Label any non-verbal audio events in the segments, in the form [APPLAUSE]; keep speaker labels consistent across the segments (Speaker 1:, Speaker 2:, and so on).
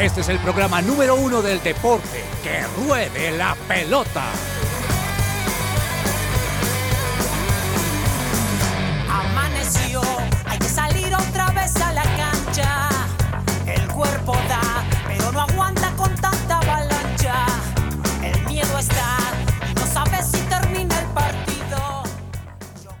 Speaker 1: Este es el programa número uno del deporte. ¡Que ruede la pelota!
Speaker 2: Amaneció, hay que salir otra vez a la cancha. El cuerpo da, pero no aguanta con tanta avalancha. El miedo está y no sabes si termina el partido.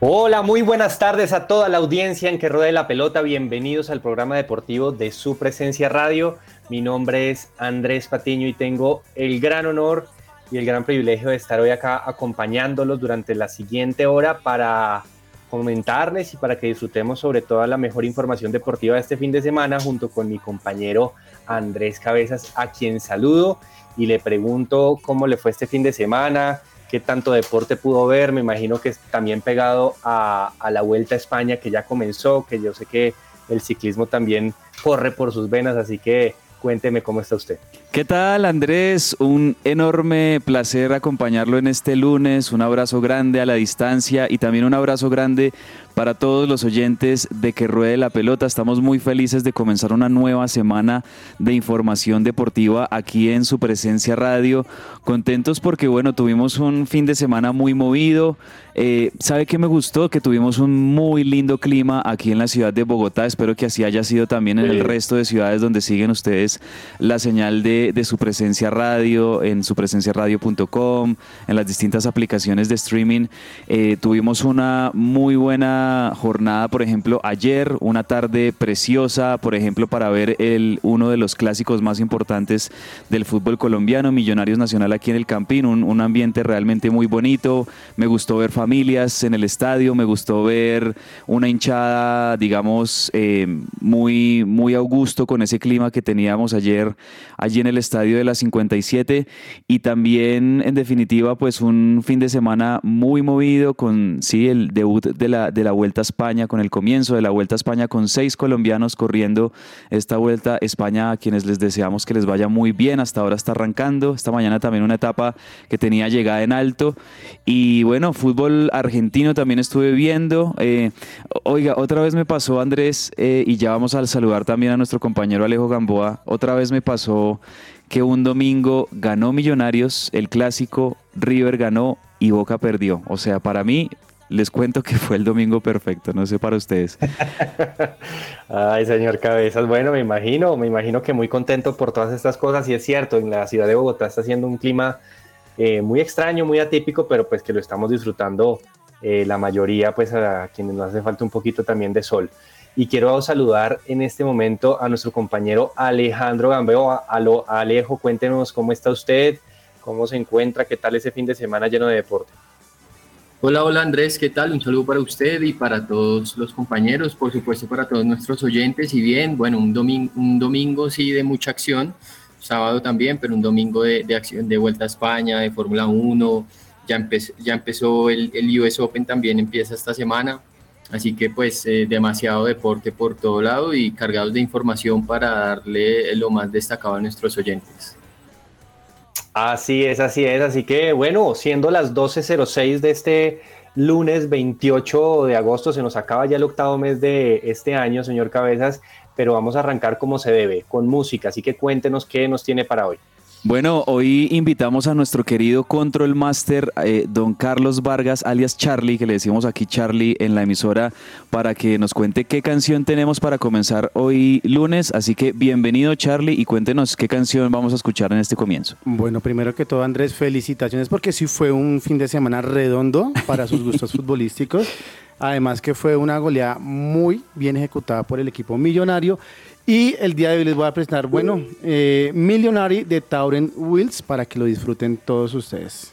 Speaker 3: Hola, muy buenas tardes a toda la audiencia en que ruede la pelota. Bienvenidos al programa deportivo de su presencia radio. Mi nombre es Andrés Patiño y tengo el gran honor y el gran privilegio de estar hoy acá acompañándolos durante la siguiente hora para comentarles y para que disfrutemos sobre toda la mejor información deportiva de este fin de semana junto con mi compañero Andrés Cabezas, a quien saludo y le pregunto cómo le fue este fin de semana, qué tanto deporte pudo ver, me imagino que también pegado a, a la Vuelta a España que ya comenzó, que yo sé que el ciclismo también corre por sus venas, así que Cuénteme cómo está usted.
Speaker 4: ¿Qué tal Andrés? Un enorme placer acompañarlo en este lunes. Un abrazo grande a la distancia y también un abrazo grande para todos los oyentes de Que Ruede la Pelota. Estamos muy felices de comenzar una nueva semana de información deportiva aquí en su presencia radio. Contentos porque, bueno, tuvimos un fin de semana muy movido. Eh, ¿Sabe qué me gustó? Que tuvimos un muy lindo clima aquí en la ciudad de Bogotá. Espero que así haya sido también en el resto de ciudades donde siguen ustedes la señal de, de su presencia radio, en su radio.com, en las distintas aplicaciones de streaming. Eh, tuvimos una muy buena jornada, por ejemplo, ayer, una tarde preciosa, por ejemplo, para ver el, uno de los clásicos más importantes del fútbol colombiano, Millonarios Nacional aquí en el Campín, un, un ambiente realmente muy bonito. Me gustó ver familias en el estadio, me gustó ver una hinchada, digamos, eh, muy, muy augusto con ese clima que teníamos ayer allí en el estadio de la 57 y también, en definitiva, pues un fin de semana muy movido con, sí, el debut de la, de la Vuelta a España, con el comienzo de la Vuelta a España, con seis colombianos corriendo esta Vuelta a España, a quienes les deseamos que les vaya muy bien. Hasta ahora está arrancando. Esta mañana también una etapa que tenía llegada en alto. Y bueno, fútbol argentino también estuve viendo. Eh, oiga, otra vez me pasó Andrés, eh, y ya vamos a saludar también a nuestro compañero Alejo Gamboa. Otra vez me pasó que un domingo ganó Millonarios, el clásico, River ganó y Boca perdió. O sea, para mí les cuento que fue el domingo perfecto, no sé para ustedes. [LAUGHS]
Speaker 3: Ay, señor Cabezas, bueno, me imagino, me imagino que muy contento por todas estas cosas y es cierto, en la ciudad de Bogotá está haciendo un clima eh, muy extraño, muy atípico, pero pues que lo estamos disfrutando eh, la mayoría, pues a quienes nos hace falta un poquito también de sol. Y quiero saludar en este momento a nuestro compañero Alejandro Gambeo. Alejo, cuéntenos cómo está usted, cómo se encuentra, qué tal ese fin de semana lleno de deporte.
Speaker 5: Hola, hola Andrés, ¿qué tal? Un saludo para usted y para todos los compañeros, por supuesto para todos nuestros oyentes. Y bien, bueno, un domingo, un domingo sí de mucha acción, sábado también, pero un domingo de, acción de Vuelta a España, de Fórmula 1, ya, empezó, ya empezó el, el, US Open también, empieza esta semana. Así que pues eh, demasiado deporte por todo lado y cargados de información para darle lo más destacado a nuestros oyentes.
Speaker 3: Así es, así es. Así que bueno, siendo las 12.06 de este lunes 28 de agosto, se nos acaba ya el octavo mes de este año, señor Cabezas, pero vamos a arrancar como se debe, con música. Así que cuéntenos qué nos tiene para hoy.
Speaker 4: Bueno, hoy invitamos a nuestro querido Control Master, eh, don Carlos Vargas, alias Charlie, que le decimos aquí Charlie en la emisora, para que nos cuente qué canción tenemos para comenzar hoy lunes. Así que bienvenido Charlie y cuéntenos qué canción vamos a escuchar en este comienzo.
Speaker 6: Bueno, primero que todo Andrés, felicitaciones porque sí fue un fin de semana redondo para sus gustos [LAUGHS] futbolísticos. Además que fue una goleada muy bien ejecutada por el equipo millonario y el día de hoy les voy a presentar, bueno, eh, Millionary de Tauren Wheels para que lo disfruten todos ustedes.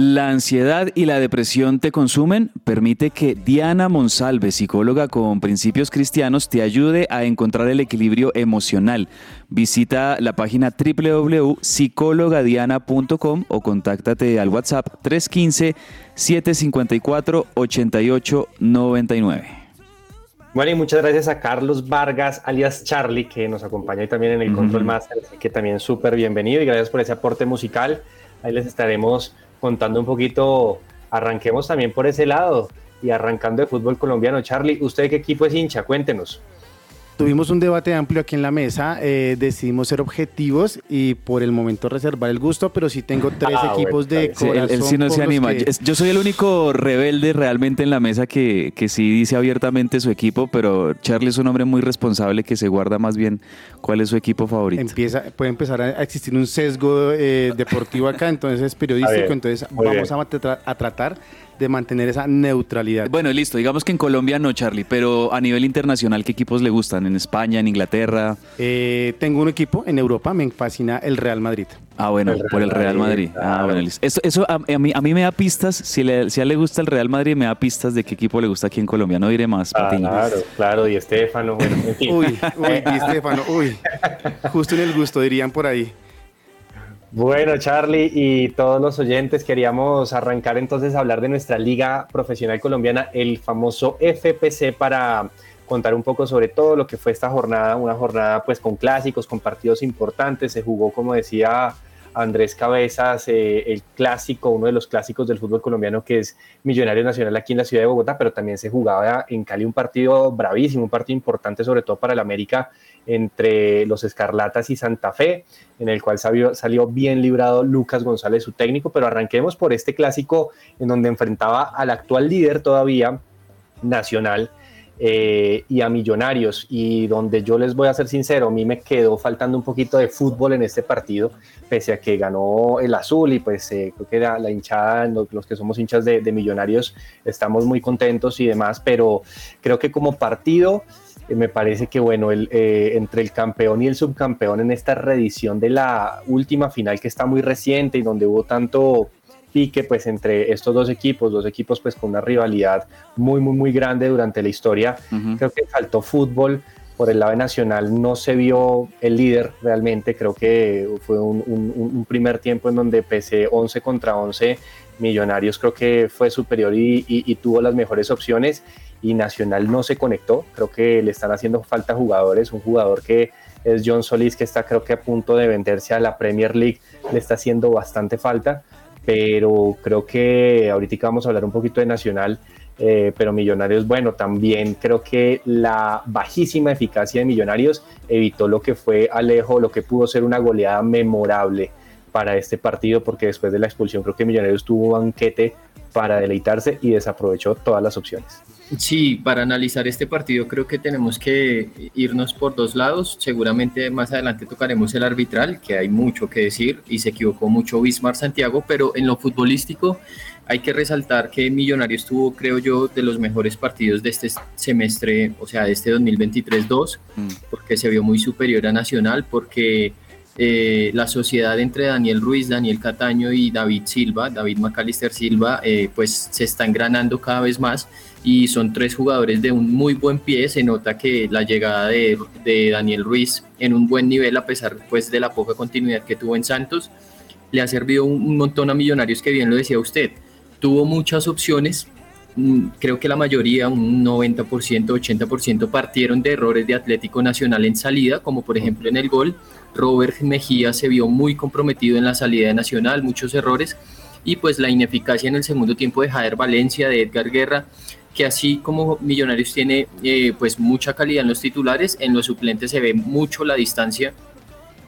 Speaker 4: ¿La ansiedad y la depresión te consumen? Permite que Diana Monsalve, psicóloga con principios cristianos, te ayude a encontrar el equilibrio emocional. Visita la página www.psicologadiana.com o contáctate al WhatsApp 315-754-8899.
Speaker 3: Bueno, y muchas gracias a Carlos Vargas, alias Charlie, que nos acompaña también en el Control Master, así que también súper bienvenido y gracias por ese aporte musical. Ahí les estaremos contando un poquito, arranquemos también por ese lado y arrancando de fútbol colombiano. Charlie, ¿usted qué equipo es hincha? Cuéntenos.
Speaker 6: Tuvimos un debate amplio aquí en la mesa, eh, decidimos ser objetivos y por el momento reservar el gusto, pero sí tengo tres
Speaker 3: Ah,
Speaker 6: equipos
Speaker 3: bueno,
Speaker 6: de corazón.
Speaker 4: él, él sí no se anima.
Speaker 6: que-
Speaker 4: Yo soy el único rebelde realmente en la mesa que, que sí dice abiertamente su equipo, pero Charlie es un hombre muy responsable que se guarda más bien cuál es su equipo favorito.
Speaker 6: Empieza, puede empezar a existir un sesgo eh, deportivo acá, entonces es periodístico, entonces vamos a, tra- a tratar de mantener esa neutralidad.
Speaker 4: Bueno, listo, digamos que en Colombia no, Charlie, pero a nivel internacional, ¿qué equipos le gustan? ¿En España, en Inglaterra?
Speaker 6: Eh, tengo un equipo en Europa, me fascina el Real Madrid.
Speaker 4: Ah, bueno,
Speaker 3: El
Speaker 4: por el Real
Speaker 3: Madrid,
Speaker 4: Madrid. Ah, bueno, listo. Eso, eso a, a mí, a mí me da pistas, si, le- si a él le gusta el Real Madrid, me da pistas de qué equipo le gusta aquí en Colombia. No diré más,
Speaker 3: Ah, claro, claro, y Estefano, bueno, en fin.
Speaker 6: Uy, uy, Di [LAUGHS] Stefano, uy. Justo en el gusto, dirían por ahí.
Speaker 3: Bueno, Charlie y todos los oyentes, queríamos arrancar entonces a hablar de nuestra liga profesional colombiana, el famoso FPC, para contar un poco sobre todo lo que fue esta jornada, una jornada pues con clásicos, con partidos importantes, se jugó como decía Andrés Cabezas, eh, el clásico, uno de los clásicos del fútbol colombiano que es Millonario Nacional aquí en la ciudad de Bogotá, pero también se jugaba en Cali un partido bravísimo, un partido importante sobre todo para el América entre los Escarlatas y Santa Fe, en el cual salió, salió bien librado Lucas González, su técnico, pero arranquemos por este clásico en donde enfrentaba al actual líder todavía nacional eh, y a Millonarios, y donde yo les voy a ser sincero, a mí me quedó faltando un poquito de fútbol en este partido, pese a que ganó el azul y pues eh, creo que la, la hinchada, los, que somos hinchas de, Millonarios, estamos muy contentos y demás, pero creo que como partido eh, me parece que bueno, el, entre el campeón y el subcampeón en esta reedición de la última final que está muy reciente y donde hubo tanto pique pues entre estos dos equipos, dos equipos pues con una rivalidad muy muy muy grande durante la historia, creo que faltó fútbol por el lado nacional no se vio el líder realmente, creo que fue un, un- un primer tiempo en donde pese 11 contra 11 Millonarios creo que fue superior y, y- y tuvo las mejores opciones y Nacional no se conectó, creo que le están haciendo falta jugadores, un jugador que es John Solís que está creo que a punto de venderse a la Premier League, le está haciendo bastante falta, pero creo que ahorita vamos a hablar un poquito de Nacional, eh, pero Millonarios, bueno, también creo que la bajísima eficacia de Millonarios evitó lo que fue Alejo, lo que pudo ser una goleada memorable para este partido, porque después de la expulsión creo que Millonarios tuvo banquete para deleitarse y desaprovechó todas las opciones.
Speaker 5: Sí, para analizar este partido creo que tenemos que irnos por dos lados. Seguramente más adelante tocaremos el arbitral, que hay mucho que decir y se equivocó mucho Bismar Santiago, pero en lo futbolístico hay que resaltar que Millonarios tuvo, creo yo, de los mejores partidos de este semestre, o sea, de este 2023-2,
Speaker 4: Mm.
Speaker 5: porque se vio muy superior a Nacional, porque eh, la sociedad entre Daniel Ruiz, Daniel Cataño y David Silva, David Macalister Silva, eh, pues se está engranando cada vez más y son tres jugadores de un muy buen pie. Se nota que la llegada de, de Daniel Ruiz en un buen nivel, a pesar pues, de la poca continuidad que tuvo en Santos, le ha servido un, montón a Millonarios, que bien lo decía usted. Tuvo muchas opciones, mm, creo que la mayoría, un 90%, 80% partieron de errores de Atlético Nacional en salida, como por ejemplo en el gol. Robert Mejía se vio muy comprometido en la salida de Nacional, muchos errores, y pues la ineficacia en el segundo tiempo de Jader Valencia, de Edgar Guerra, que así como Millonarios tiene eh, pues mucha calidad en los titulares, en los suplentes se ve mucho la distancia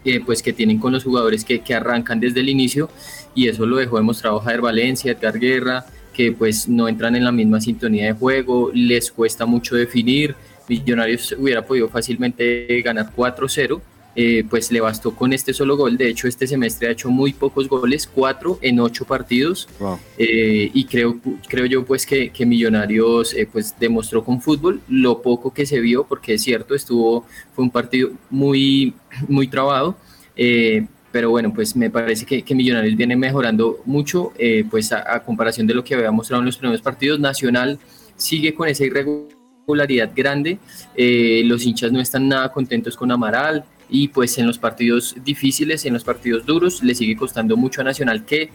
Speaker 5: eh, pues que tienen con los jugadores que, que arrancan desde el inicio y eso lo dejó demostrado Jader Valencia, Edgar Guerra, que pues no entran en la misma sintonía de juego, les cuesta mucho definir, Millonarios hubiera podido fácilmente ganar 4-0 eh, pues le bastó con este solo gol. De hecho, este semestre ha hecho muy pocos goles, cuatro en ocho partidos. Eh, y creo, creo yo pues que, Millonarios eh, pues demostró con fútbol lo poco que se vio, porque es cierto, estuvo, fue un partido muy, muy trabado. pero bueno, pues me parece que, Millonarios viene mejorando mucho, pues a, a, comparación de lo que había mostrado en los primeros partidos. Nacional sigue con esa irregularidad grande. los hinchas no están nada contentos con Amaral y pues en los partidos difíciles, en los partidos duros, le sigue costando mucho a Nacional que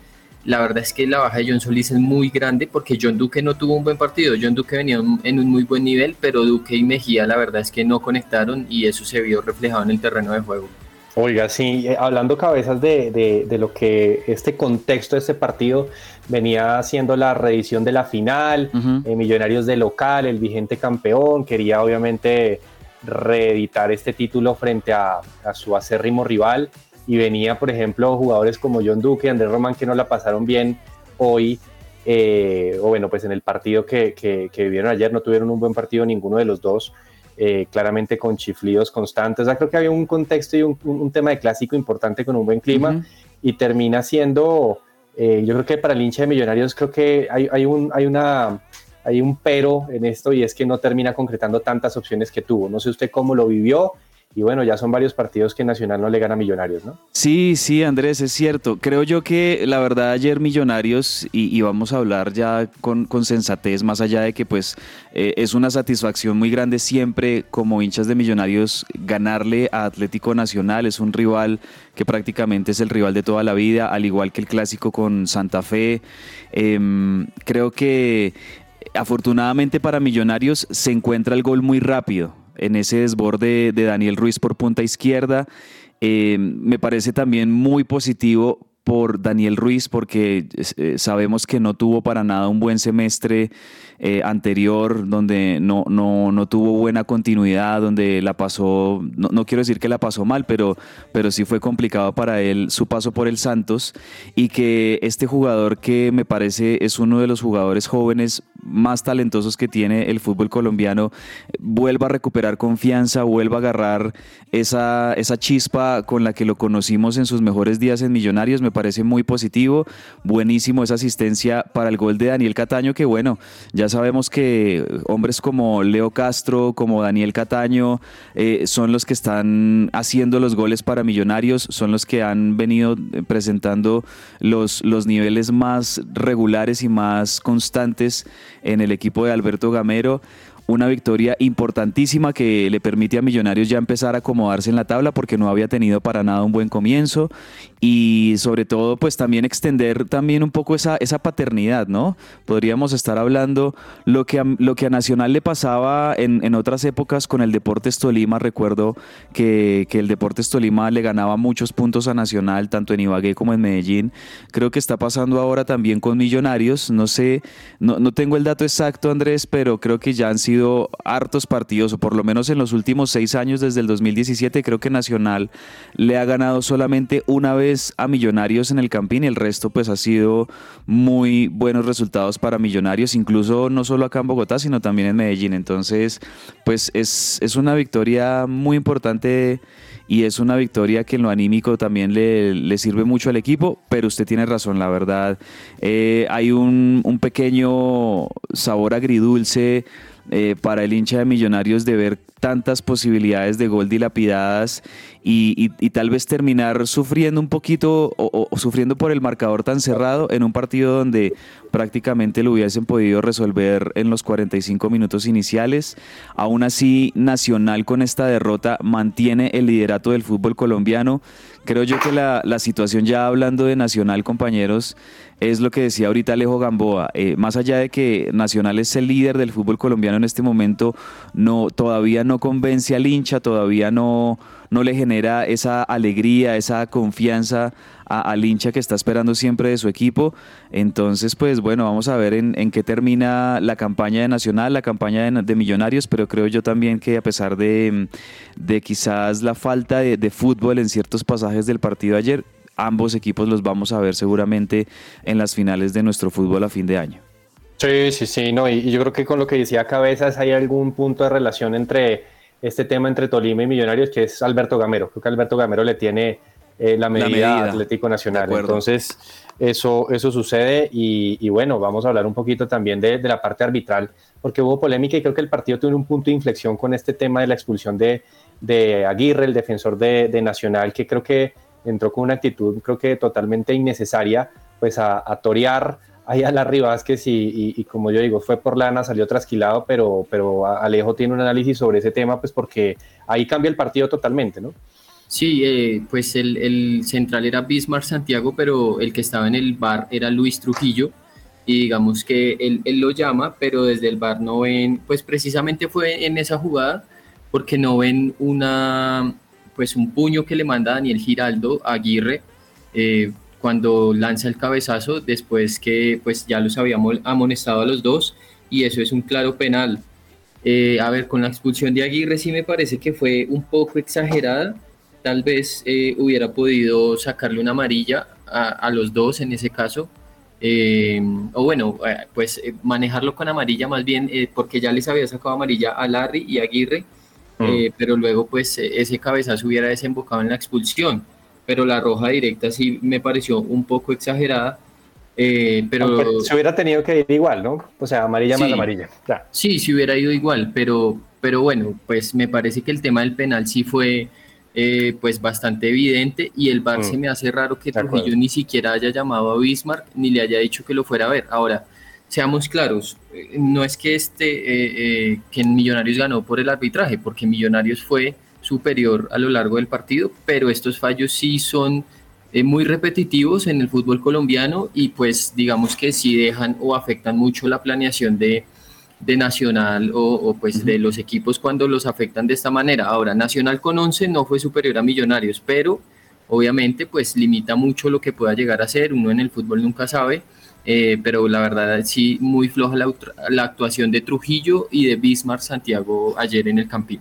Speaker 5: la verdad es que la baja de John Solís es muy grande porque John Duque no tuvo un buen partido, John Duque venía en un muy buen nivel, pero Duque y Mejía la verdad es que no conectaron y eso se vio reflejado en el terreno de juego.
Speaker 3: Oiga, sí, eh, hablando cabezas de, de, lo que este contexto de este partido venía haciendo la reedición de la final, eh, Millonarios de local, el vigente campeón, quería obviamente reeditar este título frente a, su acérrimo rival y venía, por ejemplo, jugadores como John Duque, Andrés Román, que no la pasaron bien hoy, eh, o bueno, pues en el partido que, que, vivieron ayer no tuvieron un buen partido ninguno de los dos, eh, claramente con chiflidos constantes. O sea, creo que había un contexto y un, tema de clásico importante con un buen clima y termina siendo, eh, yo creo que para el hincha de Millonarios creo que hay, hay, un, hay una hay un pero en esto y es que no termina concretando tantas opciones que tuvo. No sé usted cómo lo vivió. Y bueno, ya son varios partidos que Nacional no le gana a Millonarios, ¿no?
Speaker 4: Sí, sí, Andrés, es cierto. Creo yo que la verdad ayer Millonarios, y, vamos a hablar ya con, sensatez, más allá de que pues eh, es una satisfacción muy grande siempre como hinchas de Millonarios ganarle a Atlético Nacional, es un rival que prácticamente es el rival de toda la vida, al igual que el clásico con Santa Fe. Em, creo que afortunadamente para Millonarios se encuentra el gol muy rápido en ese desborde de Daniel Ruiz por punta izquierda. Eh, me parece también muy positivo por Daniel Ruiz porque eh, sabemos que no tuvo para nada un buen semestre eh, anterior, donde no, no, no, tuvo buena continuidad, donde la pasó, no, quiero decir que la pasó mal, pero, pero sí fue complicado para él su paso por el Santos y que este jugador que me parece es uno de los jugadores jóvenes más talentosos que tiene el fútbol colombiano, vuelva a recuperar confianza, vuelva a agarrar esa, esa chispa con la que lo conocimos en sus mejores días en Millonarios, me parece muy positivo, buenísimo esa asistencia para el gol de Daniel Cataño, que bueno, ya ya sabemos que hombres como Leo Castro, como Daniel Cataño, eh, son los que están haciendo los goles para Millonarios, son los que han venido presentando los, los niveles más regulares y más constantes en el equipo de Alberto Gamero una victoria importantísima que le permite a Millonarios ya empezar a acomodarse en la tabla porque no había tenido para nada un buen comienzo y sobre todo pues también extender también un poco esa, esa paternidad, ¿no? Podríamos estar hablando lo que a, lo que a Nacional le pasaba en, en otras épocas con el Deportes Tolima, recuerdo que, que el Deportes Tolima le ganaba muchos puntos a Nacional, tanto en Ibagué como en Medellín, creo que está pasando ahora también con Millonarios, no sé, no, no tengo el dato exacto Andrés, pero creo que ya han sido hartos partidos, o por lo menos en los últimos seis años desde el 2017, creo que Nacional le ha ganado solamente una vez a Millonarios en el Campín y el resto pues ha sido muy buenos resultados para Millonarios, incluso no solo acá en Bogotá, sino también en Medellín. Entonces, pues es, es una victoria muy importante y es una victoria que en lo anímico también le, sirve mucho al equipo, pero usted tiene razón, la verdad. Eh, hay un, un pequeño sabor agridulce eh, para el hincha de Millonarios de ver tantas posibilidades de gol dilapidadas y, tal vez terminar sufriendo un poquito o, sufriendo por el marcador tan cerrado en un partido donde prácticamente lo hubiesen podido resolver en los 45 minutos iniciales. Aún así, Nacional con esta derrota mantiene el liderato del fútbol colombiano. Creo yo que la, la situación ya hablando de Nacional, compañeros, es lo que decía ahorita Alejo Gamboa. Eh, más allá de que Nacional es el líder del fútbol colombiano en este momento, no, todavía no convence al hincha, todavía no, no le genera esa alegría, esa confianza al hincha que está esperando siempre de su equipo. Entonces, pues bueno, vamos a ver en, qué termina la campaña de Nacional, la campaña de, Millonarios, pero creo yo también que a pesar de, quizás la falta de, de fútbol en ciertos pasajes del partido ayer, ambos equipos los vamos a ver seguramente en las finales de nuestro fútbol a fin de año.
Speaker 3: Sí, sí, sí, no, y, yo creo que con lo que decía Cabezas hay algún punto de relación entre este tema entre Tolima y Millonarios, que es Alberto Gamero. Creo que Alberto Gamero le tiene eh, la, medida Atlético Nacional. Entonces, eso, eso sucede y, bueno, vamos a hablar un poquito también de, la parte arbitral, porque hubo polémica y creo que el partido tuvo un punto de inflexión con este tema de la expulsión de, de Aguirre, el defensor de, Nacional, que creo que entró con una actitud, creo que totalmente innecesaria, pues a, a torear ahí a y, y, como yo digo, fue por lana, salió trasquilado, pero, pero Alejo tiene un análisis sobre ese tema, pues porque ahí cambia el partido totalmente, ¿no?
Speaker 5: Sí, eh, pues el, el, central era Bismarck Santiago, pero el que estaba en el bar era Luis Trujillo, y digamos que él, él lo llama, pero desde el bar no ven, pues precisamente fue en esa jugada, porque no ven una, pues un puño que le manda Daniel Giraldo a Aguirre, eh, cuando lanza el cabezazo después que pues ya los habíamos amonestado a los dos y eso es un claro penal. Eh, a ver, con la expulsión de Aguirre sí me parece que fue un poco exagerada. Tal vez eh, hubiera podido sacarle una amarilla a, los dos en ese caso. Eh, o bueno, pues manejarlo con amarilla más bien, porque ya les había sacado amarilla a Larry y a Aguirre, mm. pero luego pues ese cabezazo hubiera desembocado en la expulsión pero la roja directa sí me pareció un poco exagerada. Eh, pero
Speaker 3: se hubiera tenido que ir igual, ¿no? O sea, amarilla más amarilla.
Speaker 5: Sí, sí hubiera ido igual, pero, pero bueno, pues me parece que el tema del penal sí fue eh, pues bastante evidente y el VAR se mm. me hace raro que Trujillo ni siquiera haya llamado a Bismarck ni le haya dicho que lo fuera a ver. Ahora, seamos claros, eh, no es que este que Millonarios ganó por el arbitraje, porque Millonarios fue superior a lo largo del partido, pero estos fallos sí son eh, muy repetitivos en el fútbol colombiano y pues digamos que sí dejan o afectan mucho la planeación de, de Nacional o, pues de los equipos cuando los afectan de esta manera. Ahora, Nacional con 11 no fue superior a Millonarios, pero obviamente pues limita mucho lo que pueda llegar a ser, uno en el fútbol nunca sabe, eh, pero la verdad sí muy floja la, la actuación de Trujillo y de Bismarck Santiago ayer en el Campín.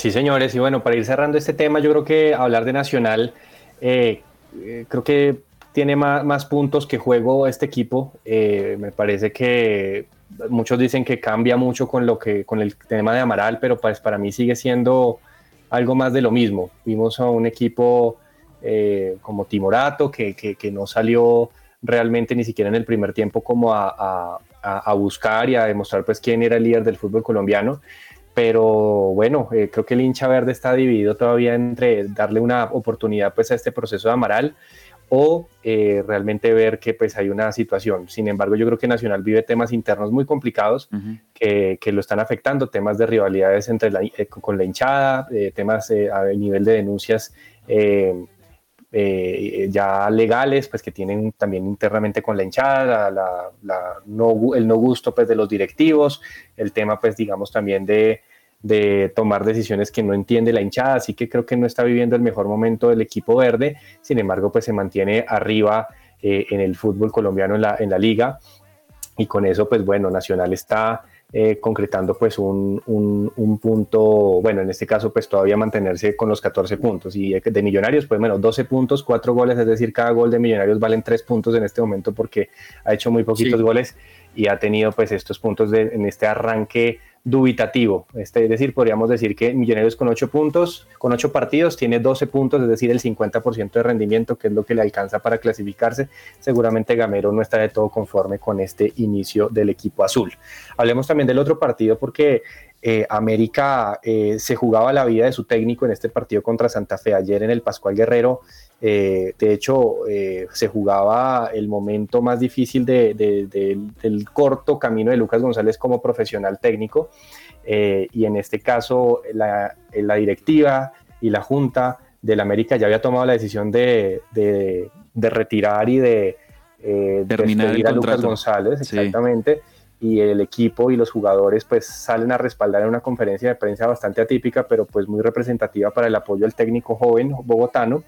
Speaker 3: Sí, señores, y bueno, para ir cerrando este tema, yo creo que hablar de Nacional, eh, eh, creo que tiene más, puntos que juego este equipo. Eh, me parece que muchos dicen que cambia mucho con, lo que, con el tema de Amaral, pero pues para mí sigue siendo algo más de lo mismo. Vimos a un equipo como Timorato que, que, no salió realmente ni siquiera en el primer tiempo como a, a, a buscar y a demostrar pues quién era el líder del fútbol colombiano pero bueno, eh, creo que el hincha verde está dividido todavía entre darle una oportunidad pues a este proceso de Amaral o eh, realmente ver que pues hay una situación. Sin embargo, yo creo que Nacional vive temas internos muy complicados que, que, lo están afectando, temas de rivalidades entre la, eh, con la hinchada, temas a nivel de denuncias ya legales, pues que tienen también internamente con la hinchada, la, no, el no gusto pues de los directivos, el tema pues digamos también de, de tomar decisiones que no entiende la hinchada, así que creo que no está viviendo el mejor momento del equipo verde, sin embargo pues se mantiene arriba eh, en el fútbol colombiano en la, en la liga. Y con eso pues bueno, Nacional está eh, concretando pues un, un, punto, bueno, en este caso pues todavía mantenerse con los 14 puntos. Y de Millonarios pues bueno, 12 puntos, 4 goles, es decir, cada gol de Millonarios valen 3 puntos en este momento porque ha hecho muy poquitos goles y ha tenido pues estos puntos de, en este arranque dubitativo. Este, es decir, podríamos decir que Millonarios con 8 puntos, con 8 partidos, tiene 12 puntos, es decir, el 50% de rendimiento, que es lo que le alcanza para clasificarse. Seguramente Gamero no está de todo conforme con este inicio del equipo azul. Hablemos también del otro partido porque eh, América eh, se jugaba la vida de su técnico en este partido contra Santa Fe. Ayer en el Pascual Guerrero eh, de hecho, eh, se jugaba el momento más difícil del corto camino de Lucas González como profesional técnico. Eh, y en este caso, la, directiva y la Junta del América ya había tomado la decisión de, retirar y de
Speaker 4: terminar a
Speaker 3: Lucas González, exactamente. Y el equipo y los jugadores pues salen a respaldar en una conferencia de prensa bastante atípica, pero pues muy representativa para el apoyo al técnico joven bogotano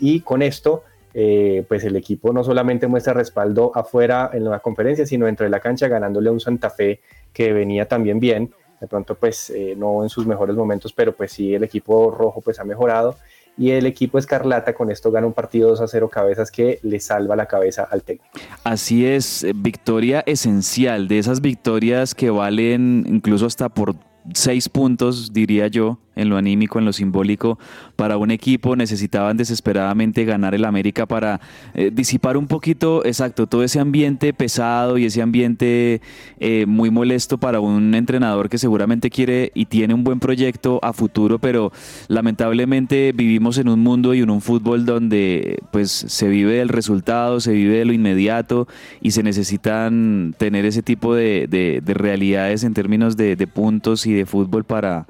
Speaker 3: y con esto eh, pues el equipo no solamente muestra respaldo afuera en la conferencia, sino dentro de la cancha ganándole a un Santa Fe que venía también bien, de pronto pues eh, no en sus mejores momentos, pero pues sí el equipo rojo pues ha mejorado y el equipo Escarlata con esto gana un partido 2 a 0 cabezas que le salva la cabeza al técnico.
Speaker 4: Así es, victoria esencial, de esas victorias que valen incluso hasta por seis puntos, diría yo, en lo anímico, en lo simbólico, para un equipo necesitaban desesperadamente ganar el América para eh, disipar un poquito, exacto, todo ese ambiente pesado y ese ambiente eh, muy molesto para un entrenador que seguramente quiere y tiene un buen proyecto a futuro, pero lamentablemente vivimos en un mundo y en un fútbol donde pues se vive del resultado, se vive de lo inmediato y se necesitan tener ese tipo de, realidades en términos de, de puntos y de fútbol para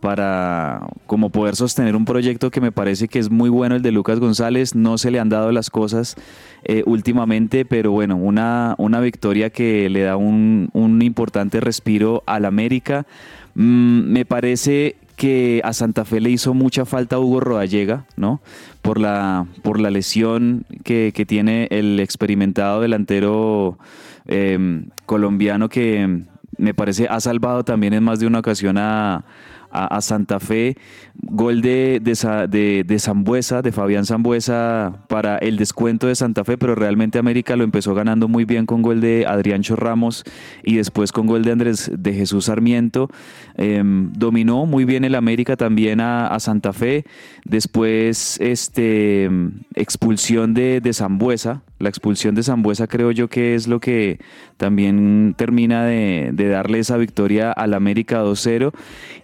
Speaker 4: para como poder sostener un proyecto que me parece que es muy bueno el de Lucas González. No se le han dado las cosas eh, últimamente, pero bueno, una, una victoria que le da un, importante respiro al América. Mm, me parece que a Santa Fe le hizo mucha falta Hugo Rodallega, ¿no? Por la, por la lesión que, tiene el experimentado delantero em, colombiano que me parece ha salvado también en más de una ocasión a, a, Santa Fe. Gol de, de, de, Zambuesa, de Fabián Zambuesa para el descuento de Santa Fe, pero realmente América lo empezó ganando muy bien con gol de Adriancho Ramos y después con gol de Andrés de Jesús Sarmiento. Em, dominó muy bien el América también a, Santa Fe. Después, este, expulsión de, de Zambuesa. La expulsión de Zambuesa creo yo que es lo que también termina de, de darle esa victoria al América 2-0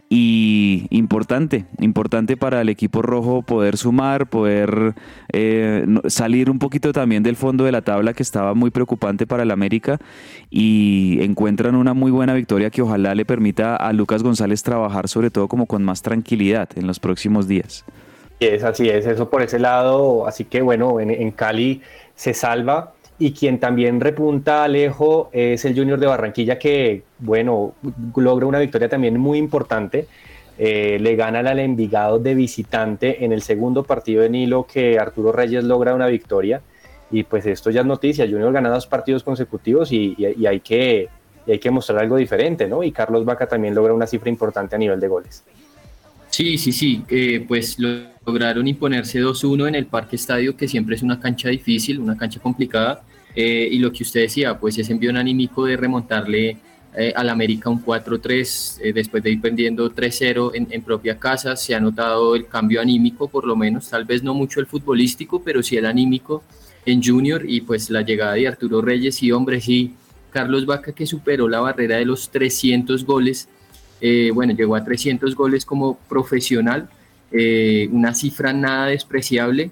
Speaker 4: y importante, importante para el equipo rojo poder sumar, poder eh, salir un poquito también del fondo de la tabla que estaba muy preocupante para el América y encuentran una muy buena victoria que ojalá le permita a Lucas González trabajar sobre todo como con más tranquilidad en los próximos días.
Speaker 3: Es así, es eso por ese lado, así que bueno, en Cali se salva y quien también repunta Alejo es el Junior de Barranquilla que, bueno, logra una victoria también muy importante. Eh, le gana al Envigado de visitante en el segundo partido de Nilo que Arturo Reyes logra una victoria. Y pues esto ya es noticia, Junior gana dos partidos consecutivos y, hay, que, hay que mostrar algo diferente, ¿no? Y Carlos Vaca también logra una cifra importante a nivel de goles.
Speaker 5: Sí, sí, sí, eh, pues lograron imponerse 2-1 en el Parque Estadio, que siempre es una cancha difícil, una cancha complicada, eh, y lo que usted decía, pues ese envío anímico de remontarle eh, al América un 4-3, después de ir perdiendo 3-0 en, en, propia casa, se ha notado el cambio anímico, por lo menos, tal vez no mucho el futbolístico, pero sí el anímico en Junior, y pues la llegada de Arturo Reyes y, hombre, sí, Carlos Vaca que superó la barrera de los 300 goles eh, bueno, llegó a 300 goles como profesional, eh, una cifra nada despreciable.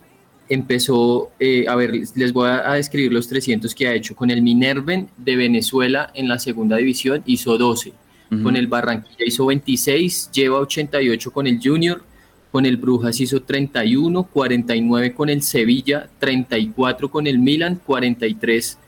Speaker 5: Empezó, eh, a ver, les voy a, describir los 300 que ha hecho. Con el Minerven de Venezuela en la segunda división hizo 12. Con el Barranquilla hizo 26, lleva 88 con el Junior. Con el Brujas hizo 31, 49 con el Sevilla, 34 con el Milan, 43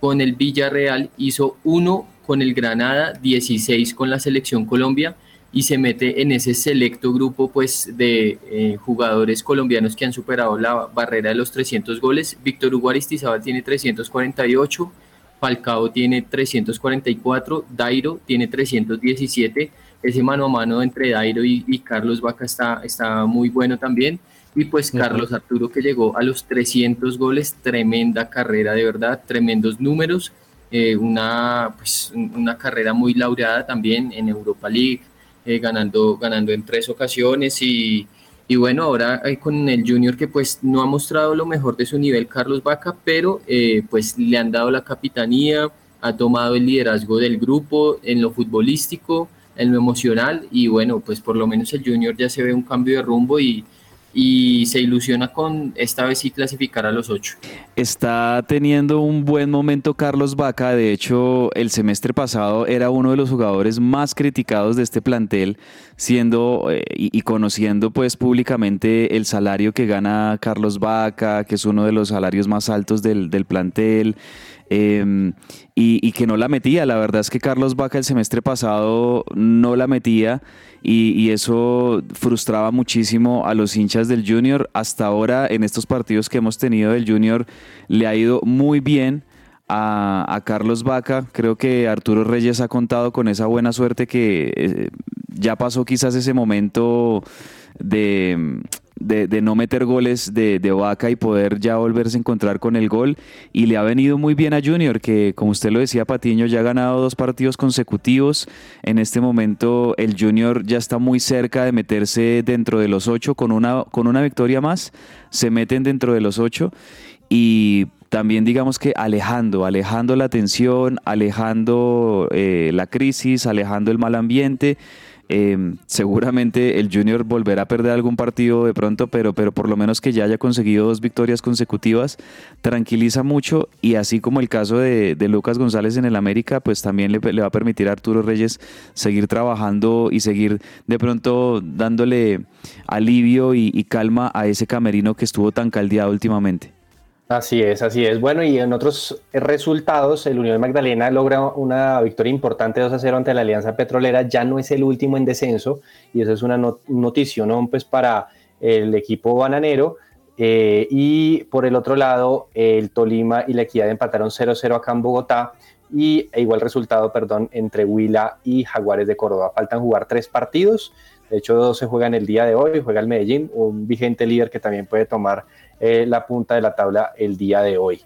Speaker 5: con el Villarreal, hizo 1 con el Granada, 16 con la selección Colombia y se mete en ese selecto grupo pues de eh, jugadores colombianos que han superado la barrera de los 300 goles. Víctor Hugo Aristizábal tiene 348, Falcao tiene 344, Dairo tiene 317. Ese mano a mano entre Dairo y, Carlos Vaca está, está muy bueno también. Y pues Carlos Arturo que llegó a los 300 goles, tremenda carrera de verdad, tremendos números eh, una, pues, una carrera muy laureada también en Europa League, eh, ganando, ganando en tres ocasiones y, y bueno, ahora con el Junior que pues no ha mostrado lo mejor de su nivel Carlos Vaca, pero eh, pues le han dado la capitanía, ha tomado el liderazgo del grupo en lo futbolístico, en lo emocional y bueno, pues por lo menos el Junior ya se ve un cambio de rumbo y, y se ilusiona con esta vez sí clasificar a los ocho.
Speaker 4: Está teniendo un buen momento Carlos Vaca, de hecho el semestre pasado era uno de los jugadores más criticados de este plantel, siendo eh, y, conociendo pues públicamente el salario que gana Carlos Vaca, que es uno de los salarios más altos del, del plantel. Em, y, que no la metía. La verdad es que Carlos Vaca el semestre pasado no la metía y, eso frustraba muchísimo a los hinchas del Junior. Hasta ahora, en estos partidos que hemos tenido del Junior, le ha ido muy bien. A, Carlos Vaca. Creo que Arturo Reyes ha contado con esa buena suerte que eh, ya pasó quizás ese momento de de, no meter goles de, de, Vaca y poder ya volverse a encontrar con el gol. Y le ha venido muy bien a Junior, que como usted lo decía, Patiño ya ha ganado dos partidos consecutivos. En este momento el Junior ya está muy cerca de meterse dentro de los ocho con una, con una victoria más. Se meten dentro de los ocho y también digamos que alejando, alejando la tensión, alejando eh, la crisis, alejando el mal ambiente. Em, seguramente el Junior volverá a perder algún partido de pronto, pero, pero por lo menos que ya haya conseguido dos victorias consecutivas, tranquiliza mucho y así como el caso de, Lucas González en el América, pues también le, va a permitir a Arturo Reyes seguir trabajando y seguir de pronto dándole alivio y calma a ese camerino que estuvo tan caldeado últimamente.
Speaker 3: Así es, así es. Bueno, y en otros resultados, el Unión Magdalena logra una victoria importante 2 a 0 ante la Alianza Petrolera, ya no es el último en descenso, y eso es una noticia, ¿no? Pues para el equipo bananero. Eh, y por el otro lado, el Tolima y la Equidad empataron 0-0 acá en Bogotá, y e igual resultado, perdón, entre Huila y Jaguares de Córdoba. Faltan jugar tres partidos, de hecho dos se juegan el día de hoy, juega el Medellín, un vigente líder que también puede tomar eh, la punta de la tabla el día de hoy.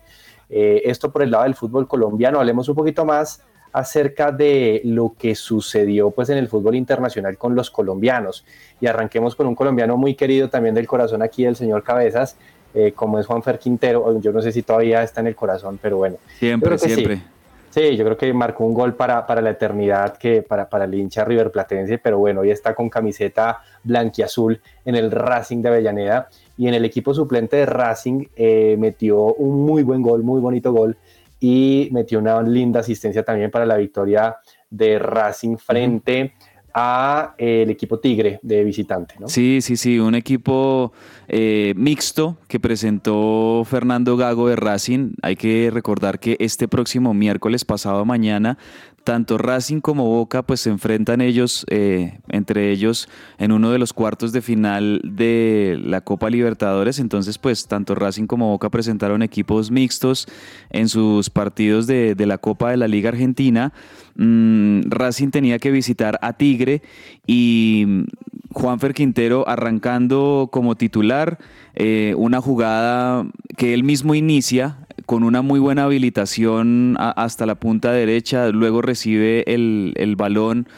Speaker 3: Eh, esto por el lado del fútbol colombiano. Hablemos un poquito más acerca de lo que sucedió pues en el fútbol internacional con los colombianos. Y arranquemos con un colombiano muy querido también del corazón aquí el señor Cabezas eh, como es Juanfer Quintero. Yo no sé si todavía está en el corazón pero bueno.
Speaker 4: Siempre siempre.
Speaker 3: Sí, yo creo que marcó un gol para, para la eternidad, que para, para el hincha River Platense, pero bueno, hoy está con camiseta blanquiazul en el Racing de Avellaneda y en el equipo suplente de Racing eh, metió un muy buen gol, muy bonito gol y metió una linda asistencia también para la victoria de Racing frente a eh, el equipo Tigre de visitante. ¿no?
Speaker 4: Sí, sí, sí, un equipo eh, mixto que presentó Fernando Gago de Racing. Hay que recordar que este próximo miércoles pasado mañana tanto Racing como Boca pues se enfrentan ellos, eh, entre ellos, en uno de los cuartos de final de la Copa Libertadores. Entonces pues tanto Racing como Boca presentaron equipos mixtos en sus partidos de, la Copa de la Liga Argentina. Mm, Racing tenía que visitar a Tigre y Juanfer Quintero arrancando como titular, eh, una jugada que él mismo inicia con una muy buena habilitación hasta la punta derecha, luego recibe el, el balón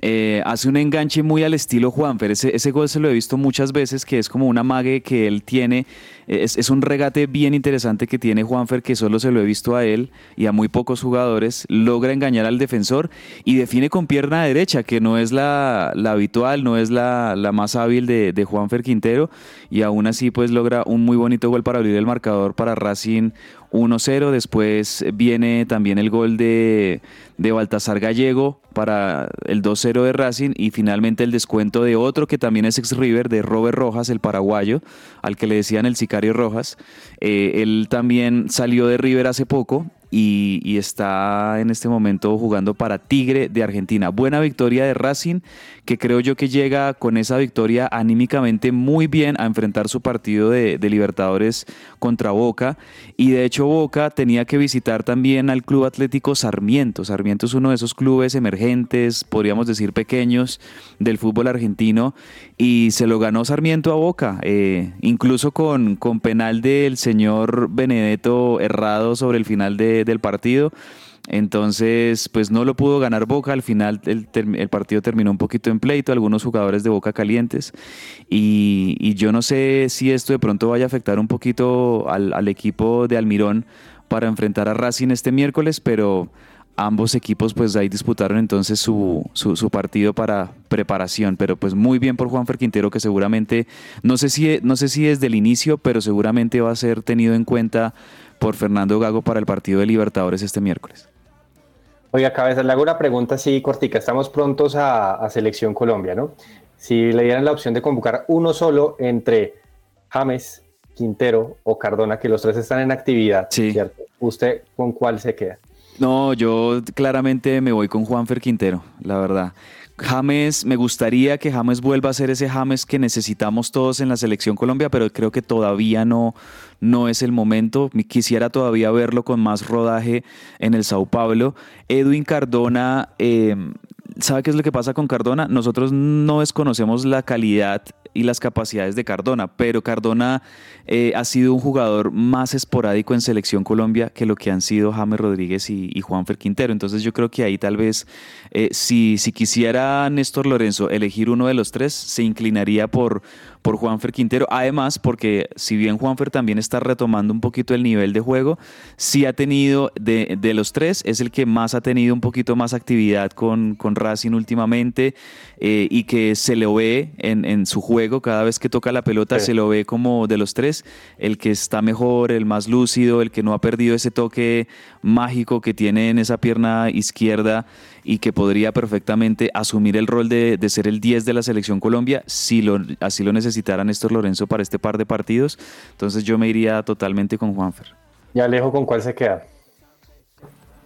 Speaker 4: eh, hace un enganche muy al estilo Juanfer. Ese, ese gol se lo he visto muchas veces, que es como una mague que él tiene. Es, un regate bien interesante que tiene Juanfer, que solo se lo he visto a él y a muy pocos jugadores. Logra engañar al defensor y define con pierna derecha, que no es la, habitual, no es la, más hábil de, Juanfer Quintero. Y aún así, pues logra un muy bonito gol para abrir el marcador para Racing 1-0. Después viene también el gol de Baltasar Gallego para el 2-0 de Racing y finalmente el descuento de otro que también es ex River, de Robert Rojas, el paraguayo, al que le decían el sicario Rojas. Eh, él también salió de River hace poco y, está en este momento jugando para Tigre de Argentina. Buena victoria de Racing, que creo yo que llega con esa victoria anímicamente muy bien a enfrentar su partido de, Libertadores contra Boca. Y de hecho Boca tenía que visitar también al Club Atlético Sarmiento. Sarmiento es uno de esos clubes emergentes, podríamos decir pequeños, del fútbol argentino. Y se lo ganó Sarmiento a Boca, eh, incluso con, con penal del señor Benedetto errado sobre el final de del partido. Entonces, pues no lo pudo ganar Boca. Al final el, partido terminó un poquito en pleito, algunos jugadores de Boca calientes. Y, yo no sé si esto de pronto vaya a afectar un poquito al, equipo de Almirón para enfrentar a Racing este miércoles, pero ambos equipos pues ahí disputaron entonces su, su, partido para preparación, pero pues muy bien por Juanfer Quintero que seguramente, no sé, si, no sé si desde el inicio, pero seguramente va a ser tenido en cuenta por Fernando Gago para el partido de Libertadores este miércoles.
Speaker 3: Oiga, Cabeza, le hago una pregunta así cortica. Estamos prontos a, Selección Colombia, ¿no? Si le dieran la opción de convocar uno solo entre James, Quintero o Cardona, que los tres están en actividad, ¿cierto? ¿Usted con cuál se queda?
Speaker 4: No, yo claramente me voy con Juanfer Quintero, la verdad. James, me gustaría que James vuelva a ser ese James que necesitamos todos en la selección Colombia, pero creo que todavía no, no es el momento. Quisiera todavía verlo con más rodaje en el Sao Paulo. Edwin Cardona, eh, ¿sabe qué es lo que pasa con Cardona? Nosotros no desconocemos la calidad y las capacidades de Cardona, pero Cardona eh, ha sido un jugador más esporádico en Selección Colombia que lo que han sido James Rodríguez y, y Juanfer Quintero. Entonces yo creo que ahí tal vez eh, si, si quisiera Néstor Lorenzo elegir uno de los tres, se inclinaría por, por Juanfer Quintero. Además, porque si bien Juanfer también está retomando un poquito el nivel de juego, sí ha tenido, de, de los tres, es el que más ha tenido un poquito más actividad con, con Racing últimamente eh, y que se lo ve en, en, su juego, cada vez que toca la pelota, sí. se lo ve como de los tres, el que está mejor, el más lúcido, el que no ha perdido ese toque mágico que tiene en esa pierna izquierda y que podría perfectamente asumir el rol de, de ser el 10 de la selección Colombia si lo, así lo necesitara Néstor Lorenzo para este par de partidos. Entonces yo me iría totalmente con Juanfer.
Speaker 3: Y Alejo, ¿con cuál se queda?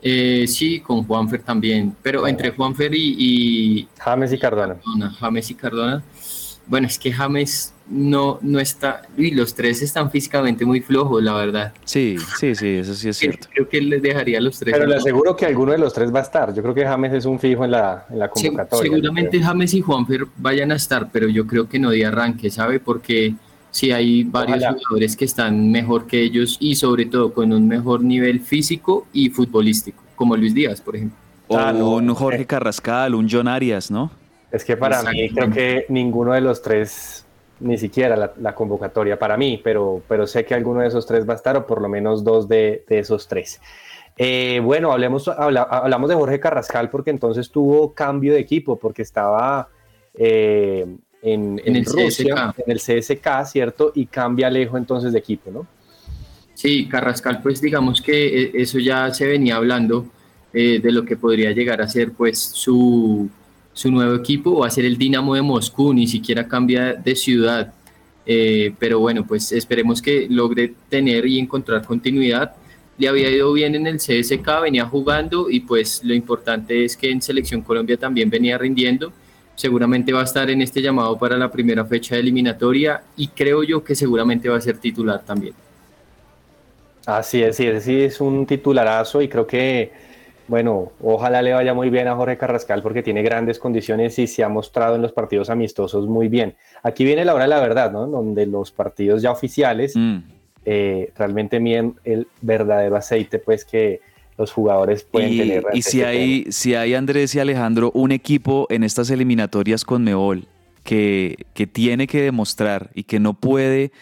Speaker 5: Eh, sí, con Juanfer también, pero entre Juanfer y, y
Speaker 3: James y Cardona.
Speaker 5: Cardona. James y Cardona. Bueno, es que James no, no está, y los tres están físicamente muy flojos, la verdad.
Speaker 4: Sí, sí, sí, eso sí es cierto.
Speaker 5: Creo que él les dejaría a los tres.
Speaker 3: Pero le aseguro que alguno de los tres va a estar. Yo creo que James es un fijo en la, en la convocatoria.
Speaker 5: Seguramente James y Juanfer vayan a estar, pero yo creo que no de arranque, ¿sabe? Porque sí hay varios Ojalá. jugadores que están mejor que ellos y sobre todo con un mejor nivel físico y futbolístico, como Luis Díaz, por ejemplo.
Speaker 4: O ah, no, un Jorge Carrascal, un John Arias, ¿no?
Speaker 3: Es que para mí creo que ninguno de los tres, ni siquiera la, la, convocatoria para mí, pero, pero sé que alguno de esos tres va a estar, o por lo menos dos de, de esos tres. Eh, bueno, hablemos, habla, hablamos de Jorge Carrascal porque entonces tuvo cambio de equipo, porque estaba eh, en, en, en, el Rusia, CSK. en el CSK, ¿cierto? Y cambia Alejo entonces de equipo, ¿no?
Speaker 5: Sí, Carrascal, pues digamos que eh, eso ya se venía hablando eh, de lo que podría llegar a ser pues su su nuevo equipo va a ser el Dinamo de Moscú, ni siquiera cambia de ciudad. Eh, pero bueno, pues esperemos que logre tener y encontrar continuidad. Le había ido bien en el CSK, venía jugando y pues lo importante es que en Selección Colombia también venía rindiendo. Seguramente va a estar en este llamado para la primera fecha de eliminatoria y creo yo que seguramente va a ser titular también.
Speaker 3: Así es, sí, es un titularazo y creo que bueno, ojalá le vaya muy bien a Jorge Carrascal porque tiene grandes condiciones y se ha mostrado en los partidos amistosos muy bien. Aquí viene la hora de la verdad, ¿no? Donde los partidos ya oficiales mm. eh, realmente miden el verdadero aceite, pues que los jugadores pueden
Speaker 4: y,
Speaker 3: tener.
Speaker 4: Y si hay, si hay, Andrés y Alejandro, un equipo en estas eliminatorias con Meol que, que tiene que demostrar y que no puede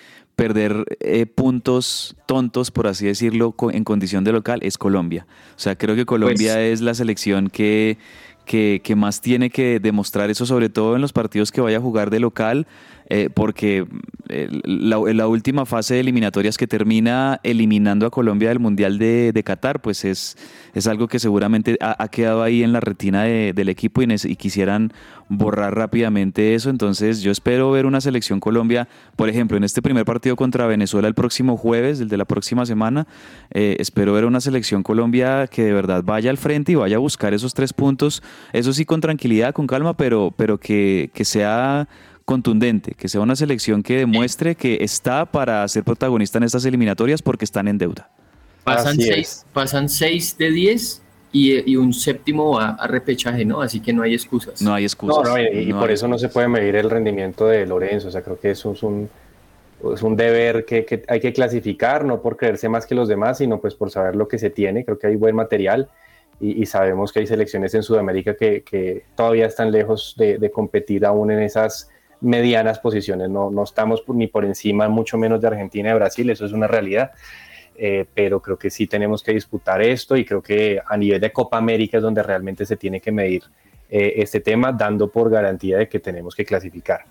Speaker 4: perder eh, puntos tontos, por así decirlo, en condición de local es Colombia. O sea, creo que Colombia pues, es la selección que, que, que, más tiene que demostrar eso, sobre todo en los partidos que vaya a jugar de local, eh, porque eh, la, última fase de eliminatorias que termina eliminando a Colombia del Mundial de, Qatar, pues es, es algo que seguramente ha, quedado ahí en la retina de, del equipo y, y, quisieran borrar rápidamente eso. Entonces yo espero ver una selección Colombia, por ejemplo, en este primer partido contra Venezuela el próximo jueves, el de la próxima semana, eh, espero ver una selección Colombia que de verdad vaya al frente y vaya a buscar esos tres puntos, eso sí con tranquilidad, con calma, pero, pero que, que sea contundente, que sea una selección que demuestre que está para ser protagonista en estas eliminatorias porque están en deuda.
Speaker 5: Pasan, seis, pasan seis de 10 y, y, un séptimo a, a, repechaje, ¿no? Así que no hay excusas.
Speaker 4: No hay excusas.
Speaker 3: No, no, y, y no por hay... eso no se puede medir el rendimiento de Lorenzo. O sea, creo que eso es un, es un deber que, que, hay que clasificar, no por creerse más que los demás, sino pues por saber lo que se tiene. Creo que hay buen material y, y sabemos que hay selecciones en Sudamérica que, que todavía están lejos de, de competir aún en esas medianas posiciones, no, no estamos ni por encima, mucho menos de Argentina y Brasil, eso es una realidad. Eh, pero creo que sí tenemos que disputar esto y creo que a nivel de Copa América es donde realmente se tiene que medir eh, este tema, dando por garantía de que tenemos que clasificar.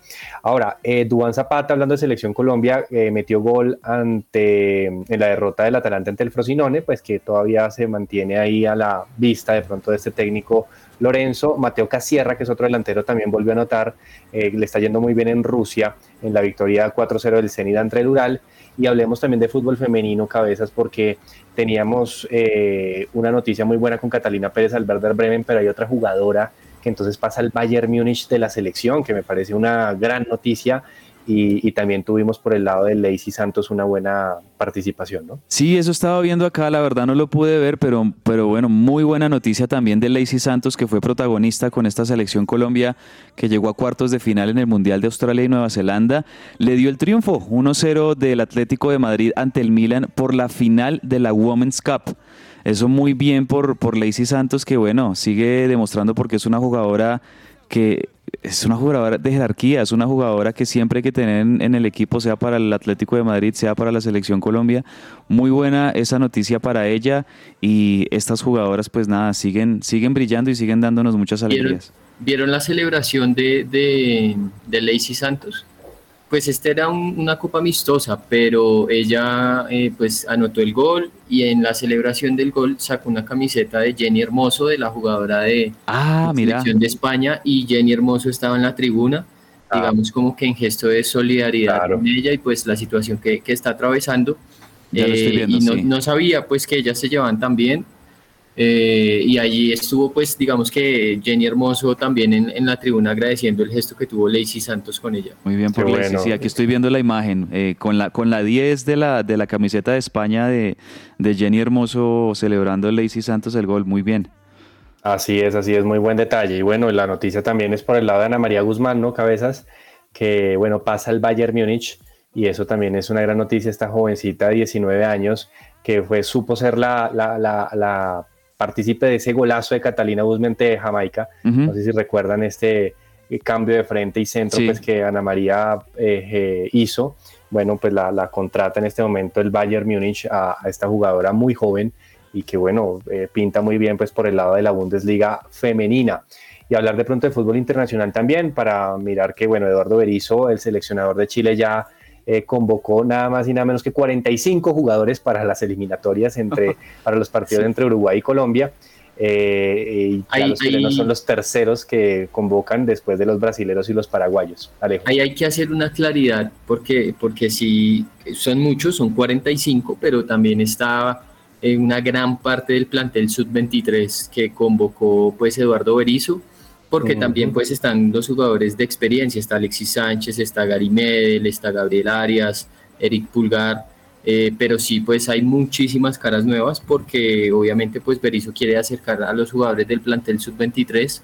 Speaker 3: Ahora, eh, Zapata, hablando de Selección Colombia, eh, metió gol ante, en la derrota del Atalanta ante el Frosinone, pues que todavía se mantiene ahí a la vista de pronto de este técnico Lorenzo, Mateo Casierra, que es otro delantero, también volvió a anotar, eh, le está yendo muy bien en Rusia, en la victoria 4-0 del Zenit ante el Ural, y hablemos también de fútbol femenino, cabezas, porque teníamos eh, una noticia muy buena con Catalina Pérez al Bremen, pero hay otra jugadora que entonces pasa al Bayern Múnich de la selección, que me parece una gran noticia, y, también tuvimos por el lado de Lacey Santos una buena participación, ¿no?
Speaker 4: Sí, eso estaba viendo acá, la verdad no lo pude ver, pero, pero bueno, muy buena noticia también de Lacey Santos, que fue protagonista con esta selección Colombia, que llegó a cuartos de final en el Mundial de Australia y Nueva Zelanda. Le dio el triunfo 1-0 del Atlético de Madrid ante el Milan por la final de la Women's Cup. Eso muy bien por, por Lacey Santos, que bueno, sigue demostrando porque es una jugadora que es una jugadora de jerarquía, es una jugadora que siempre hay que tener en, el equipo, sea para el Atlético de Madrid, sea para la Selección Colombia. Muy buena esa noticia para ella y estas jugadoras pues nada, siguen, siguen brillando y siguen dándonos muchas alegrías.
Speaker 5: ¿Vieron, la celebración de, de, de Lacey Santos? Pues esta era una copa amistosa, pero ella eh, pues anotó el gol y en la celebración del gol sacó una camiseta de Jenny Hermoso, de la jugadora de
Speaker 4: ah,
Speaker 5: la selección de España, y Jenny Hermoso estaba en la tribuna, ah. digamos como que en gesto de solidaridad con ella y pues la situación que, está atravesando. Eh, y no, no, sabía pues que ellas se llevan tan bien eh, y allí estuvo, pues, digamos que Jenny Hermoso también en, la tribuna agradeciendo el gesto que tuvo Lacey Santos con ella.
Speaker 4: Muy bien por Lacey. Sí, aquí estoy viendo la imagen eh, con la con la 10 de la, de la camiseta de España de, de Jenny Hermoso celebrando Lacey Santos el gol. Muy bien.
Speaker 3: Así es, así es, muy buen detalle. Y bueno, la noticia también es por el lado de Ana María Guzmán, ¿no? Cabezas, que bueno, pasa el Bayern Múnich y eso también es una gran noticia, esta jovencita de 19 años que fue, supo ser la, la, la participe de ese golazo de Catalina Guzmente de Jamaica. No sé si recuerdan este eh, cambio de frente y centro pues, que Ana María eh, eh, hizo. Bueno, pues la, contrata en este momento el Bayern Múnich a, esta jugadora muy joven y que bueno, pinta muy bien pues por el lado de la Bundesliga femenina. Y hablar de pronto de fútbol internacional también para mirar que bueno, Eduardo Berizzo, el seleccionador de Chile ya eh, convocó nada más y nada menos que 45 jugadores para las eliminatorias entre, [LAUGHS] para los partidos entre Uruguay y Colombia. Eh, y los chilenos son los terceros que convocan después de los brasileros y los paraguayos.
Speaker 5: Ahí hay que hacer una claridad, porque, porque si son muchos, son 45, pero también está una gran parte del plantel sub-23 que convocó pues Eduardo Berizzo porque también pues están los jugadores de experiencia, está Alexis Sánchez, está Gary Medel, está Gabriel Arias, Eric Pulgar, eh, pero sí pues hay muchísimas caras nuevas porque obviamente pues Berizzo quiere acercar a los jugadores del plantel sub-23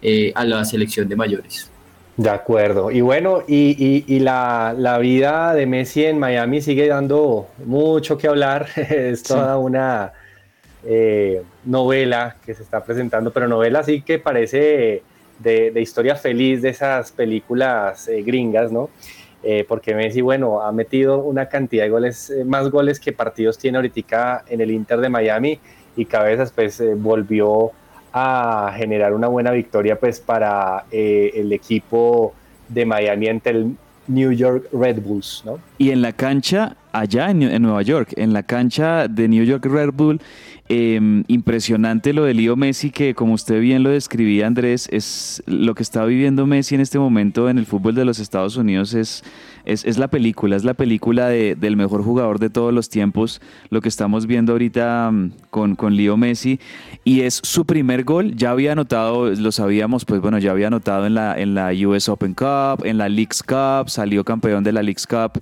Speaker 5: eh, a la selección de mayores.
Speaker 3: De acuerdo. Y bueno, y, y, la, la, vida de Messi en Miami sigue dando mucho que hablar. [LAUGHS] es toda una eh, novela que se está presentando, pero novela así que parece de, historia feliz de esas películas eh, gringas, ¿no? Eh, porque Messi, bueno, ha metido una cantidad de goles, más goles que partidos tiene ahorita en el Inter de Miami y Cabezas pues volvió a generar una buena victoria pues para el equipo de Miami ante el New York Red Bulls, ¿no?
Speaker 4: Y en la cancha, allá en, Nueva York, en la cancha de New York Red Bull, em, impresionante lo de Leo Messi, que como usted bien lo describía, Andrés, es lo que está viviendo Messi en este momento en el fútbol de los Estados Unidos. Es es, la película, es la película del mejor jugador de todos los tiempos, lo que estamos viendo ahorita mm, con, con Leo Messi, y es su primer gol, ya había anotado, lo sabíamos, pues bueno, ya había anotado en la, en la US Open Cup, en la Leagues Cup, salió campeón de la Leagues Cup,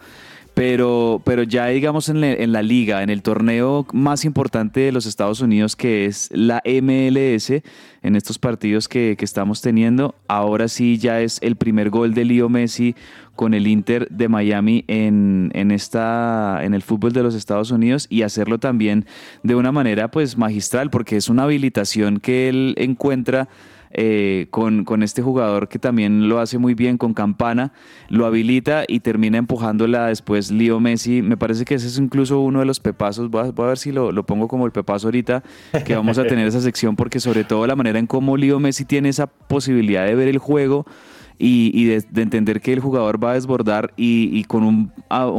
Speaker 4: pero, pero ya digamos en, la liga, en el torneo más importante de los Estados Unidos, que es la MLS, en estos partidos que, que estamos teniendo, ahora sí ya es el primer gol de Leo Messi con el Inter de Miami en, en, esta, en el fútbol de los Estados Unidos y hacerlo también de una manera pues magistral, porque es una habilitación que él encuentra eh, con, con, este jugador que también lo hace muy bien con Campana, lo habilita y termina empujándola después Leo Messi. Me parece que ese es incluso uno de los pepazos. Voy a, ver si lo, lo, pongo como el pepazo ahorita, que vamos a tener [LAUGHS] esa sección, porque sobre todo la manera en cómo Leo Messi tiene esa posibilidad de ver el juego y, de, entender que el jugador va a desbordar y, con, un,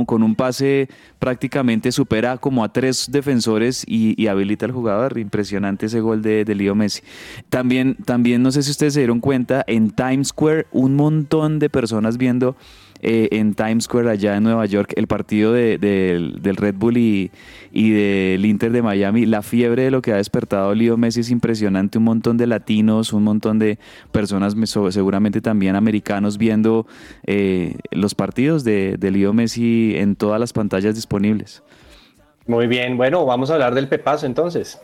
Speaker 4: con un pase prácticamente supera como a tres defensores y, habilita al jugador. Impresionante ese gol de, de Leo Messi. También, también, no sé si ustedes se dieron cuenta, en Times Square un montón de personas viendo eh, en Times Square allá en Nueva York el partido de, del Red Bull y, y, del Inter de Miami. La fiebre de lo que ha despertado Leo Messi es impresionante. Un montón de latinos, un montón de personas, seguramente también americanos, viendo eh, los partidos de, de Leo Messi en todas las pantallas disponibles.
Speaker 3: Muy bien, bueno, vamos a hablar del Pepazo entonces.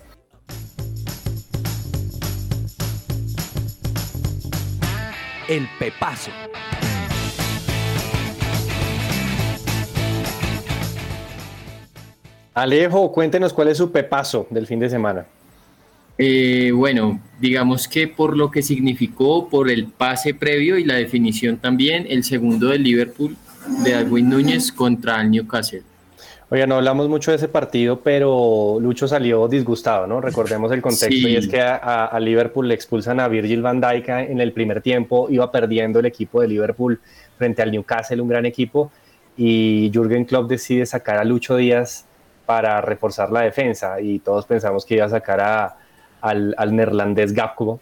Speaker 1: El Pepazo.
Speaker 3: Alejo, cuéntenos cuál es su pepazo del fin de semana.
Speaker 5: Eh, bueno, digamos que por lo que significó, por el pase previo y la definición también, el segundo del Liverpool de Darwin Núñez contra el Newcastle.
Speaker 3: Oye, no hablamos mucho de ese partido, pero Lucho salió disgustado, ¿no? Recordemos el contexto y es que a, Liverpool le expulsan a Virgil van Dijk en el primer tiempo, iba perdiendo el equipo de Liverpool frente al Newcastle, un gran equipo, y Jürgen Klopp decide sacar a Lucho Díaz para reforzar la defensa y todos pensamos que iba a sacar a, al, al, neerlandés Gakpo,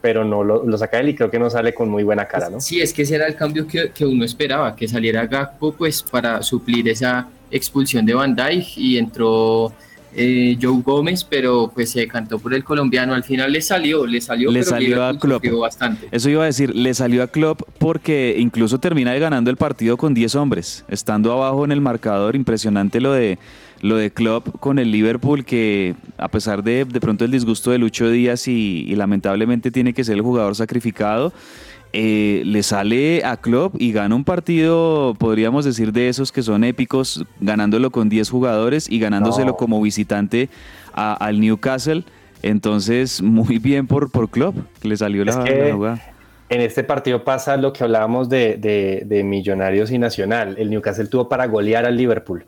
Speaker 3: pero no lo, saca él y creo que no sale con muy buena cara, ¿no?
Speaker 5: Sí, es que ese era el cambio que, que uno esperaba, que saliera Gakpo pues para suplir esa expulsión de Van Dijk y entró eh, Joe Gómez, pero pues se cantó por el colombiano. Al final le salió, le salió,
Speaker 4: le salió a Klopp. Bastante. Eso iba a decir, le salió a Klopp porque incluso termina ganando el partido con 10 hombres, estando abajo en el marcador. Impresionante lo de lo de Klopp con el Liverpool, que a pesar de de pronto el disgusto de Lucho Díaz y, lamentablemente tiene que ser el jugador sacrificado, eh, le sale a Klopp y gana un partido, podríamos decir, de esos que son épicos, ganándolo con 10 jugadores y ganándoselo como visitante al Newcastle. Entonces, muy bien por, por Klopp, que le salió la, jugada.
Speaker 3: En este partido pasa lo que hablábamos de, de Millonarios y Nacional. El Newcastle tuvo para golear al Liverpool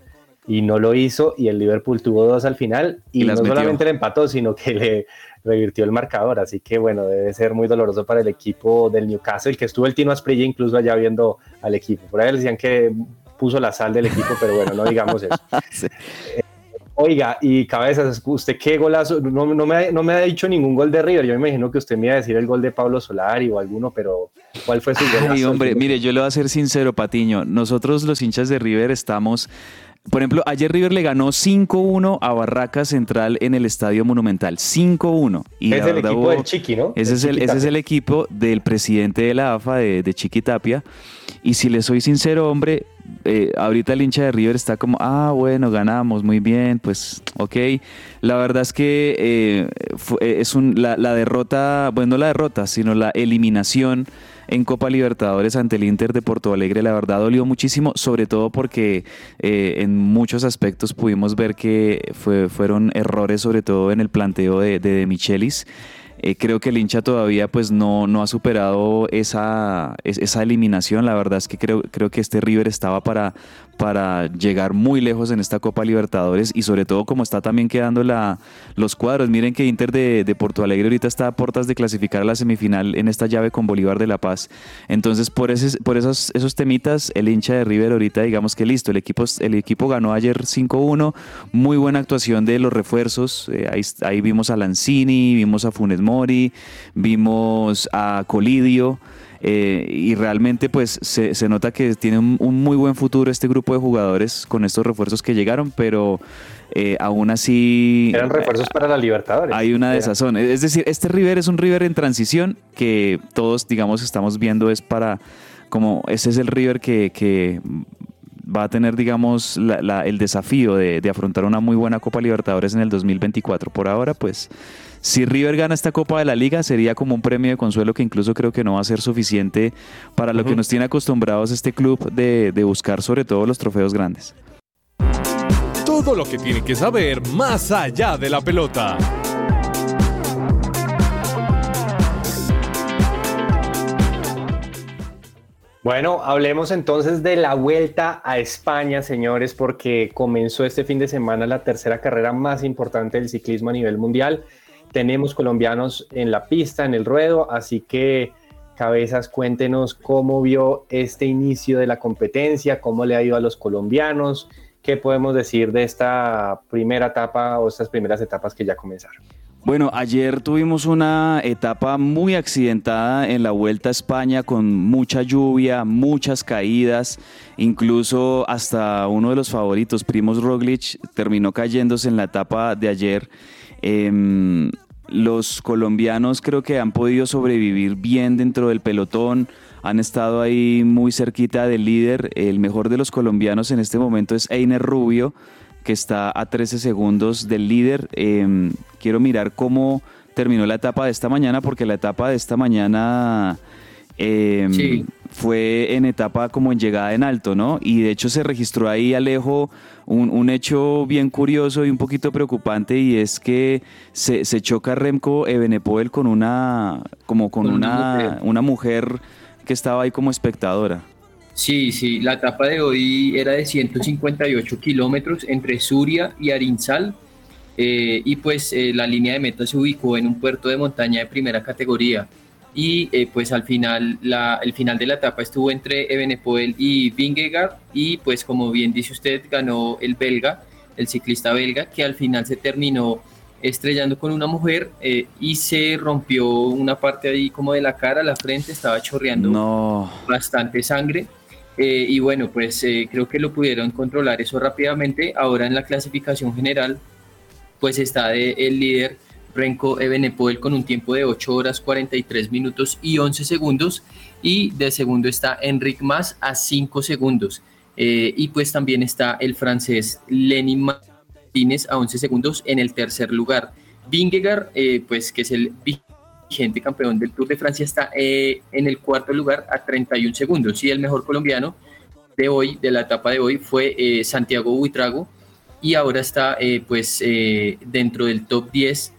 Speaker 3: y no lo hizo y el Liverpool tuvo dos al final y, no solamente le empató, sino que le revirtió el marcador, así que bueno, debe ser muy doloroso para el equipo del Newcastle, que estuvo el Tino Asprilla incluso allá viendo al equipo, por ahí decían que puso la sal del equipo, pero bueno, no digamos eso. [LAUGHS] Eh, oiga, y cabezas, ¿usted qué golazo? No, no, me ha, no me ha dicho ningún gol de River. Yo me imagino que usted me iba a decir el gol de Pablo Solari o alguno, pero ¿cuál fue su gol?
Speaker 4: Ay, hombre, mire, yo le voy a ser sincero, Patiño. Nosotros los hinchas de River estamos por ejemplo, ayer River le ganó 5-1 a Barraca Central en el Estadio Monumental. 5-1.
Speaker 3: Es el equipo del Chiqui, ¿no?
Speaker 4: Ese, es el, ese es el equipo del presidente de la AFA, de, de Chiqui Tapia. Y si le soy sincero, hombre, eh, ahorita el hincha de River está como, ah, bueno, ganamos, muy bien, pues, ok. La verdad es que eh, eh, es un, la, la derrota, bueno, no la derrota, sino la eliminación en Copa Libertadores ante el Inter de Porto Alegre, la verdad dolió muchísimo, sobre todo porque eh, en muchos aspectos pudimos ver que fue, fueron errores, sobre todo en el planteo de, de, Michelis. Eh, creo que el hincha todavía pues no, no ha superado esa, esa eliminación. La verdad es que creo, creo que este River estaba para, para llegar muy lejos en esta Copa Libertadores y sobre todo como está también quedando la, los cuadros. Miren que Inter de, de, Porto Alegre ahorita está a puertas de clasificar a la semifinal en esta llave con Bolívar de La Paz. Entonces por, ese, por esos, esos temitas el hincha de River ahorita digamos que listo, el equipo, el equipo ganó ayer 5-1, muy buena actuación de los refuerzos, eh, ahí, ahí vimos a Lanzini, vimos a Funes Mori, vimos a Colidio. Eh, y realmente pues se, se, nota que tiene un, muy buen futuro este grupo de jugadores con estos refuerzos que llegaron, pero eh, aún así...
Speaker 3: Eran refuerzos para la Libertadores.
Speaker 4: Hay una desazón. Es decir, este River es un River en transición que todos, digamos, estamos viendo es para... Como ese es el River que, que va a tener, digamos, el desafío de, de, afrontar una muy buena Copa Libertadores en el 2024. Por ahora, pues si River gana esta Copa de la Liga, sería como un premio de consuelo que incluso creo que no va a ser suficiente para lo que nos tiene acostumbrados este club de, de buscar sobre todo los trofeos grandes.
Speaker 1: Todo lo que tiene que saber más allá de la pelota.
Speaker 3: Bueno, hablemos entonces de la vuelta a España, señores, porque comenzó este fin de semana la tercera carrera más importante del ciclismo a nivel mundial tenemos colombianos en la pista, en el ruedo, así que Cabezas, cuéntenos cómo vio este inicio de la competencia, cómo le ha ido a los colombianos, ¿qué podemos decir de esta primera etapa o estas primeras etapas que ya comenzaron?
Speaker 4: Bueno, ayer tuvimos una etapa muy accidentada en la Vuelta a España con mucha lluvia, muchas caídas, incluso hasta uno de los favoritos, Primos Roglic, terminó cayéndose en la etapa de ayer. Em, los colombianos creo que han podido sobrevivir bien dentro del pelotón, han estado ahí muy cerquita del líder. El mejor de los colombianos en este momento es Einer Rubio que está a 13 segundos del líder. Em, quiero mirar cómo terminó la etapa de esta mañana, porque la etapa de esta mañana em, fue en etapa como en llegada en alto, ¿no? Y de hecho se registró ahí, Alejo, un, hecho bien curioso y un poquito preocupante, y es que se, choca Remco Ebenepoel con una, como con, una, una mujer que estaba ahí como espectadora.
Speaker 5: Sí, sí, la etapa de hoy era de 158 kilómetros entre Suria y Arinsal. Eh, y pues eh, la línea de meta se ubicó en un puerto de montaña de primera categoría. Y eh, pues al final, la, el final de la etapa estuvo entre Ebenepoel y Vingegaard. Y pues como bien dice usted, ganó el belga, el ciclista belga, que al final se terminó estrellando con una mujer y se rompió una parte ahí como de la cara, la frente, estaba chorreando bastante sangre. Eh, y bueno, pues eh, creo que lo pudieron controlar eso rápidamente. Ahora en la clasificación general, pues está el líder Renko Ebenepoel con un tiempo de 8 horas 43 minutos y 11 segundos. Y de segundo está Enric Mas a 5 segundos. Eh, y pues también está el francés Lenin Martínez a 11 segundos en el tercer lugar. Vingegaard, pues que es el vigente campeón del Tour de Francia, está eh, en el cuarto lugar a 31 segundos. Y el mejor colombiano de hoy, de la etapa de hoy, fue eh, Santiago Buitrago. Y ahora está eh, pues dentro del top 10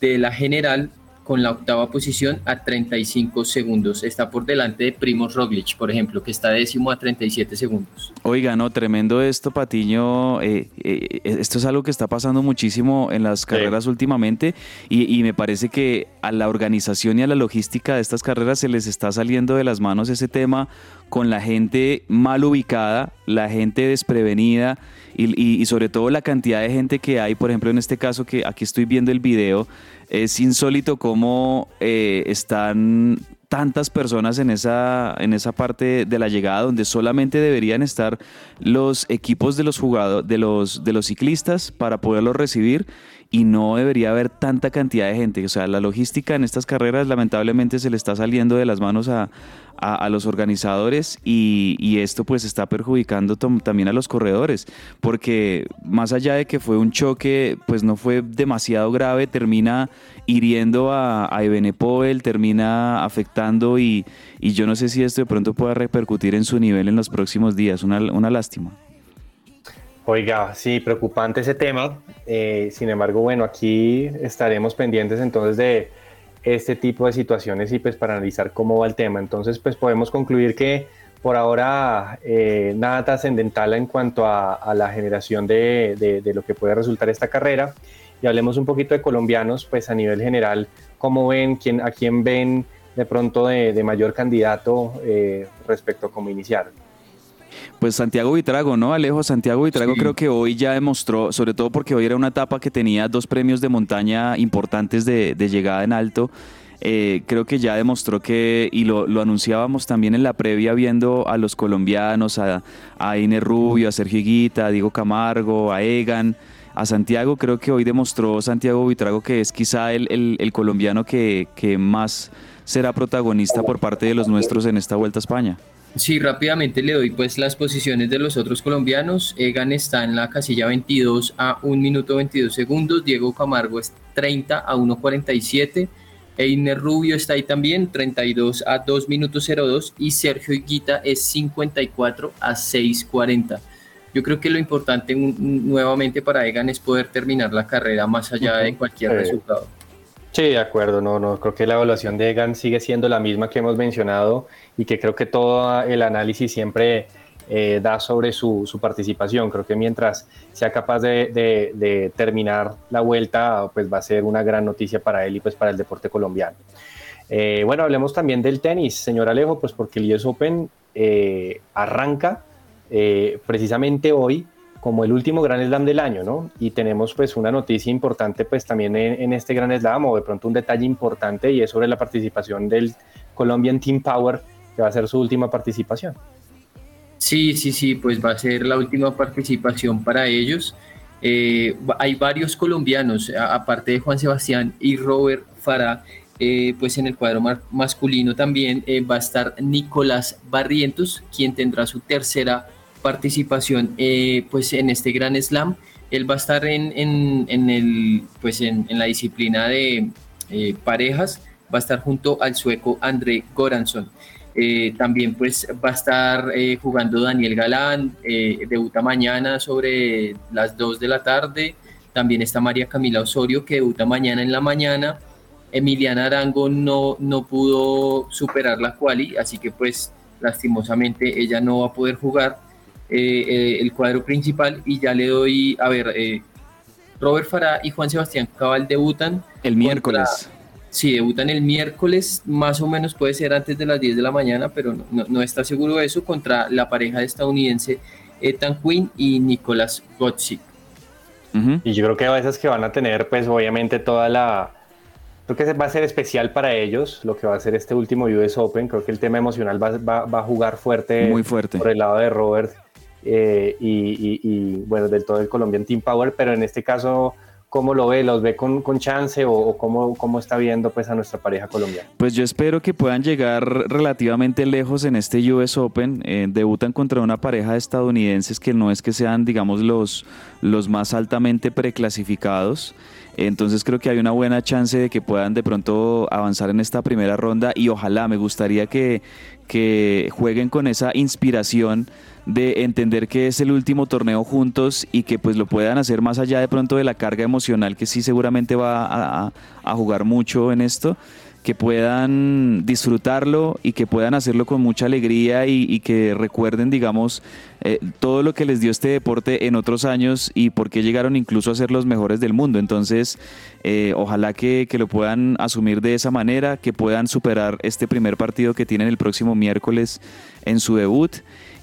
Speaker 5: de la general con la octava posición a 35 segundos. Está por delante de Primoz Roglic, por ejemplo, que está décimo a 37 segundos.
Speaker 4: Oiga, no, tremendo esto, Patiño. Eh, eh, esto es algo que está pasando muchísimo en las carreras últimamente y, me parece que a la organización y a la logística de estas carreras se les está saliendo de las manos ese tema con la gente mal ubicada, la gente desprevenida y, sobre todo la cantidad de gente que hay, por ejemplo, en este caso que aquí estoy viendo el video, es insólito cómo eh, están tantas personas en esa, en esa parte de la llegada donde solamente deberían estar los equipos de los jugadores, de los, de los ciclistas para poderlos recibir y no debería haber tanta cantidad de gente. O sea, la logística en estas carreras lamentablemente se le está saliendo de las manos a, a, los organizadores y, esto pues está perjudicando también a los corredores, porque más allá de que fue un choque, pues no fue demasiado grave, termina hiriendo a, a Ebenepoel, termina afectando y, y, yo no sé si esto de pronto pueda repercutir en su nivel en los próximos días, una, una lástima.
Speaker 3: Oiga, sí, preocupante ese tema. Eh, sin embargo, bueno, aquí estaremos pendientes entonces de este tipo de situaciones y pues para analizar cómo va el tema. Entonces pues podemos concluir que por ahora eh, nada trascendental en cuanto a, la generación de, lo que puede resultar esta carrera. Y hablemos un poquito de colombianos, pues a nivel general, ¿cómo ven, quién, a quién ven de pronto de, mayor candidato eh, respecto a cómo iniciar?
Speaker 4: Pues Santiago Vitrago, ¿no? Alejo, Santiago Vitrago creo que hoy ya demostró, sobre todo porque hoy era una etapa que tenía dos premios de montaña importantes de, llegada en alto. Eh, creo que ya demostró que, y lo, anunciábamos también en la previa viendo a los colombianos, a, a Ine Rubio, a Sergio Higuita, a Diego Camargo, a Egan, a Santiago, creo que hoy demostró Santiago Vitrago que es quizá el, colombiano que, que más será protagonista por parte de los nuestros en esta Vuelta a España.
Speaker 5: Sí, rápidamente le doy pues las posiciones de los otros colombianos. Egan está en la casilla 22 a 1 minuto 22 segundos. Diego Camargo es 30 a 1.47. Einer Rubio está ahí también, 32 a 2 minutos 02. Y Sergio Higuita es 54 a 6.40. Yo creo que lo importante nuevamente para Egan es poder terminar la carrera más allá de cualquier resultado.
Speaker 3: Sí, de acuerdo, no, no, creo que la evaluación de Egan sigue siendo la misma que hemos mencionado y que creo que todo el análisis siempre eh, da sobre su, participación. Creo que mientras sea capaz de, terminar la vuelta, pues va a ser una gran noticia para él y pues para el deporte colombiano. Eh, bueno, hablemos también del tenis, señor Alejo, pues porque el US Open eh, arranca precisamente hoy como el último Gran Slam del año, ¿no? Y tenemos pues una noticia importante pues también en, este Gran Slam o de pronto un detalle importante y es sobre la participación del Colombian Team Power que va a ser su última participación.
Speaker 5: Sí, sí, sí, pues va a ser la última participación para ellos. Eh, hay varios colombianos, aparte de Juan Sebastián y Robert Farah, eh, pues en el cuadro masculino también eh, va a estar Nicolás Barrientos, quien tendrá su tercera participación eh, pues en este gran slam. Él va a estar en, en, el, pues en, la disciplina de eh, parejas, va a estar junto al sueco André Goranson. Eh, también pues va a estar jugando Daniel Galán, debuta mañana sobre las 2 de la tarde. También está María Camila Osorio que debuta mañana en la mañana. Emiliana Arango no, no pudo superar la quali, así que pues lastimosamente ella no va a poder jugar. Eh, eh, el cuadro principal y ya le doy, a ver, eh, Robert Farah y Juan Sebastián Cabal debutan.
Speaker 4: El miércoles.
Speaker 5: sí, debutan el miércoles, más o menos puede ser antes de las 10 de la mañana, pero no, está seguro de eso, contra la pareja estadounidense Ethan Quinn y Nicolás Gotzik.
Speaker 3: Y yo creo que a veces que van a tener, pues obviamente toda la... Creo que va a ser especial para ellos lo que va a ser este último US Open. Creo que el tema emocional va, va, va a jugar fuerte,
Speaker 4: Muy fuerte
Speaker 3: por el lado de Robert eh, y, bueno, del todo el Colombian Team Power, pero en este caso, ¿cómo lo ve? ¿Los ve con, con chance o, cómo, cómo, está viendo pues a nuestra pareja colombiana?
Speaker 4: Pues yo espero que puedan llegar relativamente lejos en este US Open. Eh, debutan contra una pareja de estadounidenses que no es que sean, digamos, los, los más altamente preclasificados. Entonces creo que hay una buena chance de que puedan de pronto avanzar en esta primera ronda y ojalá me gustaría que, que jueguen con esa inspiración de entender que es el último torneo juntos y que pues lo puedan hacer más allá de pronto de la carga emocional que sí seguramente va a, jugar mucho en esto, que puedan disfrutarlo y que puedan hacerlo con mucha alegría y, que recuerden, digamos, eh, todo lo que les dio este deporte en otros años y por qué llegaron incluso a ser los mejores del mundo. Entonces, eh, ojalá que, que, lo puedan asumir de esa manera, que puedan superar este primer partido que tienen el próximo miércoles en su debut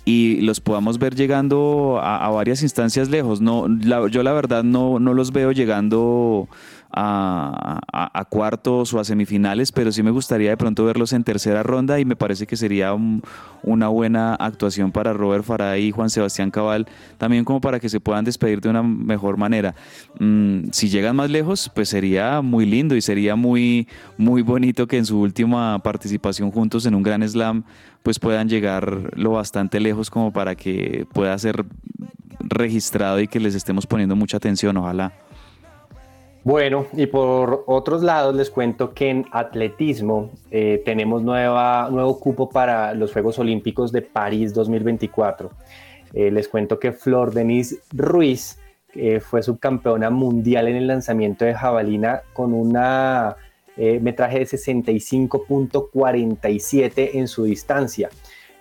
Speaker 4: y los podamos ver llegando a, varias instancias lejos. No, yo la verdad no, no los veo llegando a, cuartos o a semifinales, pero sí me gustaría de pronto verlos en tercera ronda y me parece que sería una buena actuación para Robert Farah y Juan Sebastián Cabal, también como para que se puedan despedir de una mejor manera. Mm, si llegan más lejos, pues sería muy lindo y sería muy, muy bonito que en su última participación juntos en un gran slam, pues puedan llegar lo bastante lejos como para que pueda ser registrado y que les estemos poniendo mucha atención, ojalá.
Speaker 3: Bueno, y por otros lados les cuento que en atletismo eh, tenemos nueva, nuevo cupo para los Juegos Olímpicos de París 2024. Eh, les cuento que Flor Denise Ruiz fue subcampeona mundial en el lanzamiento de jabalina con una eh, metraje de 65.47 en su distancia.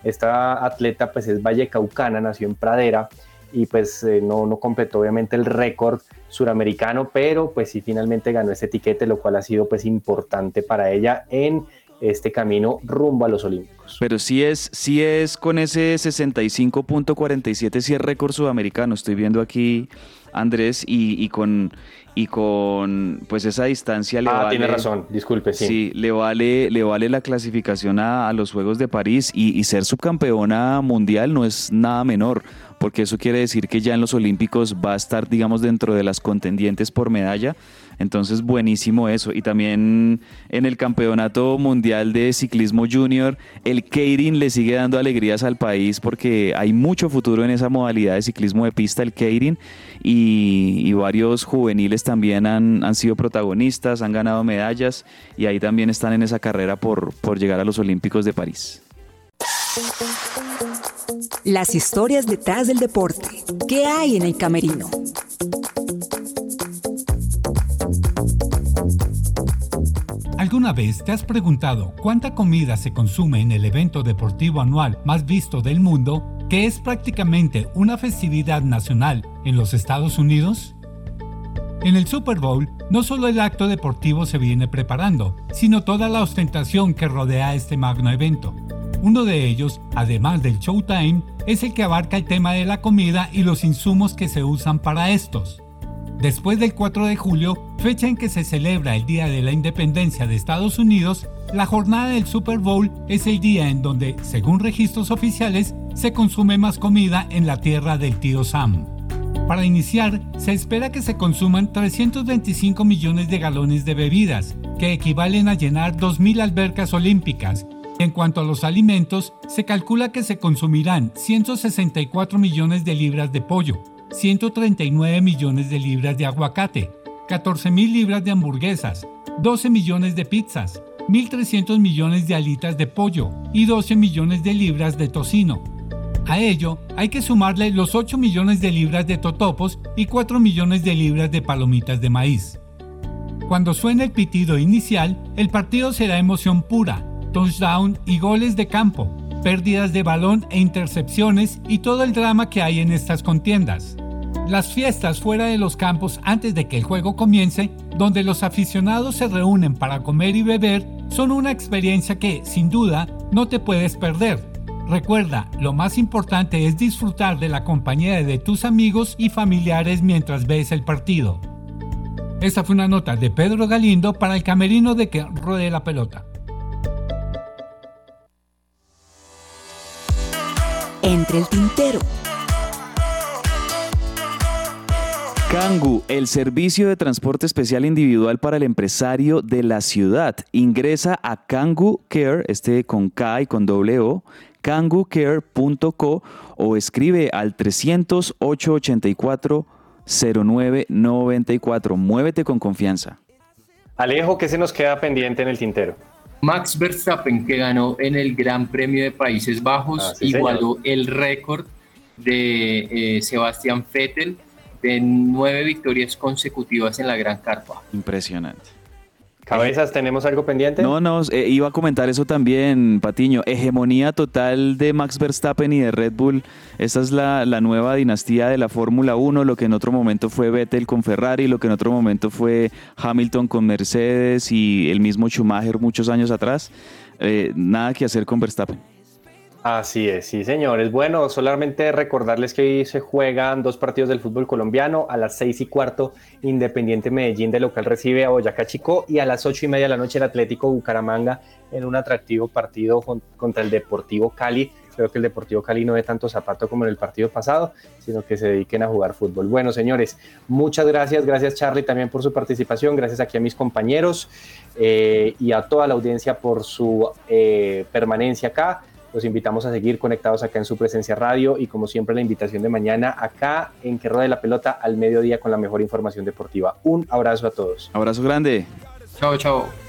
Speaker 3: Esta atleta pues es vallecaucana, nació en Pradera y pues no, no completó obviamente el récord suramericano, pero pues sí finalmente ganó ese etiquete, lo cual ha sido pues importante para ella en este camino rumbo a los Olímpicos.
Speaker 4: Pero sí es, sí es con ese 65.47, sí es récord sudamericano. Estoy viendo aquí, Andrés, y, con y con pues esa distancia le
Speaker 3: ah, tiene razón, disculpe, sí.
Speaker 4: Sí, le vale, le vale la clasificación a, los Juegos de París y, y, ser subcampeona mundial no es nada menor porque eso quiere decir que ya en los Olímpicos va a estar, digamos, dentro de las contendientes por medalla. Entonces, buenísimo eso. Y también en el Campeonato Mundial de Ciclismo Junior, el Keirin le sigue dando alegrías al país porque hay mucho futuro en esa modalidad de ciclismo de pista, el Keirin, y, varios juveniles también han, han, sido protagonistas, han ganado medallas y ahí también están en esa carrera por, por llegar a los Olímpicos de París.
Speaker 7: Las historias detrás del deporte. ¿Qué hay en el camerino?
Speaker 1: ¿Alguna vez te has preguntado cuánta comida se consume en el evento deportivo anual más visto del mundo, que es prácticamente una festividad nacional en los Estados Unidos? En el Super Bowl, no solo el acto deportivo se viene preparando, sino toda la ostentación que rodea este magno evento. Uno de ellos, además del Showtime, es el que abarca el tema de la comida y los insumos que se usan para estos. Después del 4 de julio, fecha en que se celebra el Día de la Independencia de Estados Unidos, la jornada del Super Bowl es el día en donde, según registros oficiales, se consume más comida en la tierra del tío Sam. Para iniciar, se espera que se consuman 325 millones de galones de bebidas, que equivalen a llenar 2.000 albercas olímpicas. En cuanto a los alimentos, se calcula que se consumirán 164 millones de libras de pollo, 139 millones de libras de aguacate, 14 mil libras de hamburguesas, 12 millones de pizzas, 1.300 millones de alitas de pollo y 12 millones de libras de tocino. A ello hay que sumarle los 8 millones de libras de totopos y 4 millones de libras de palomitas de maíz. Cuando suene el pitido inicial, el partido será emoción pura, touchdown y goles de campo, pérdidas de balón e intercepciones y todo el drama que hay en estas contiendas. Las fiestas fuera de los campos antes de que el juego comience, donde los aficionados se reúnen para comer y beber, son una experiencia que, sin duda, no te puedes perder. Recuerda, lo más importante es disfrutar de la compañía de tus amigos y familiares mientras ves el partido. Esta fue una nota de Pedro Galindo para el camerino de que ruede la pelota.
Speaker 7: Entre el tintero.
Speaker 4: Kangu, el servicio de transporte especial individual para el empresario de la ciudad. Ingresa a Kangu Care, este con K y con doble O, kangucare.co o escribe al 300 884 0994. Muévete con confianza.
Speaker 3: Alejo, ¿qué se nos queda pendiente en el tintero?
Speaker 5: Max Verstappen, que ganó en el Gran Premio de Países Bajos,
Speaker 3: Ah, sí,
Speaker 5: igualó el récord de eh, Sebastián Vettel de nueve victorias consecutivas en la Gran Carpa.
Speaker 4: Impresionante.
Speaker 3: ¿Cabezas tenemos algo pendiente?
Speaker 4: No, no, eh, iba a comentar eso también, Patiño. Hegemonía total de Max Verstappen y de Red Bull. Esta es la, la nueva dinastía de la Fórmula 1, lo que en otro momento fue Vettel con Ferrari, lo que en otro momento fue Hamilton con Mercedes y el mismo Schumacher muchos años atrás. Eh, nada que hacer con Verstappen.
Speaker 3: Así es, sí señores. Bueno, solamente recordarles que hoy se juegan dos partidos del fútbol colombiano. A las seis y cuarto, Independiente Medellín de local recibe a Boyacá Chico y a las ocho y media de la noche el Atlético Bucaramanga en un atractivo partido con- contra el Deportivo Cali. Creo que el Deportivo Cali no ve tanto zapato como en el partido pasado, sino que se dediquen a jugar fútbol. Bueno, señores, muchas gracias. Gracias Charlie también por su participación. Gracias aquí a mis compañeros eh, y a toda la audiencia por su eh, permanencia acá. Los invitamos a seguir conectados acá en su presencia radio y como siempre la invitación de mañana acá en Que Ruede la Pelota al mediodía con la mejor información deportiva. Un abrazo a todos.
Speaker 4: Abrazo grande.
Speaker 5: Chao, chao.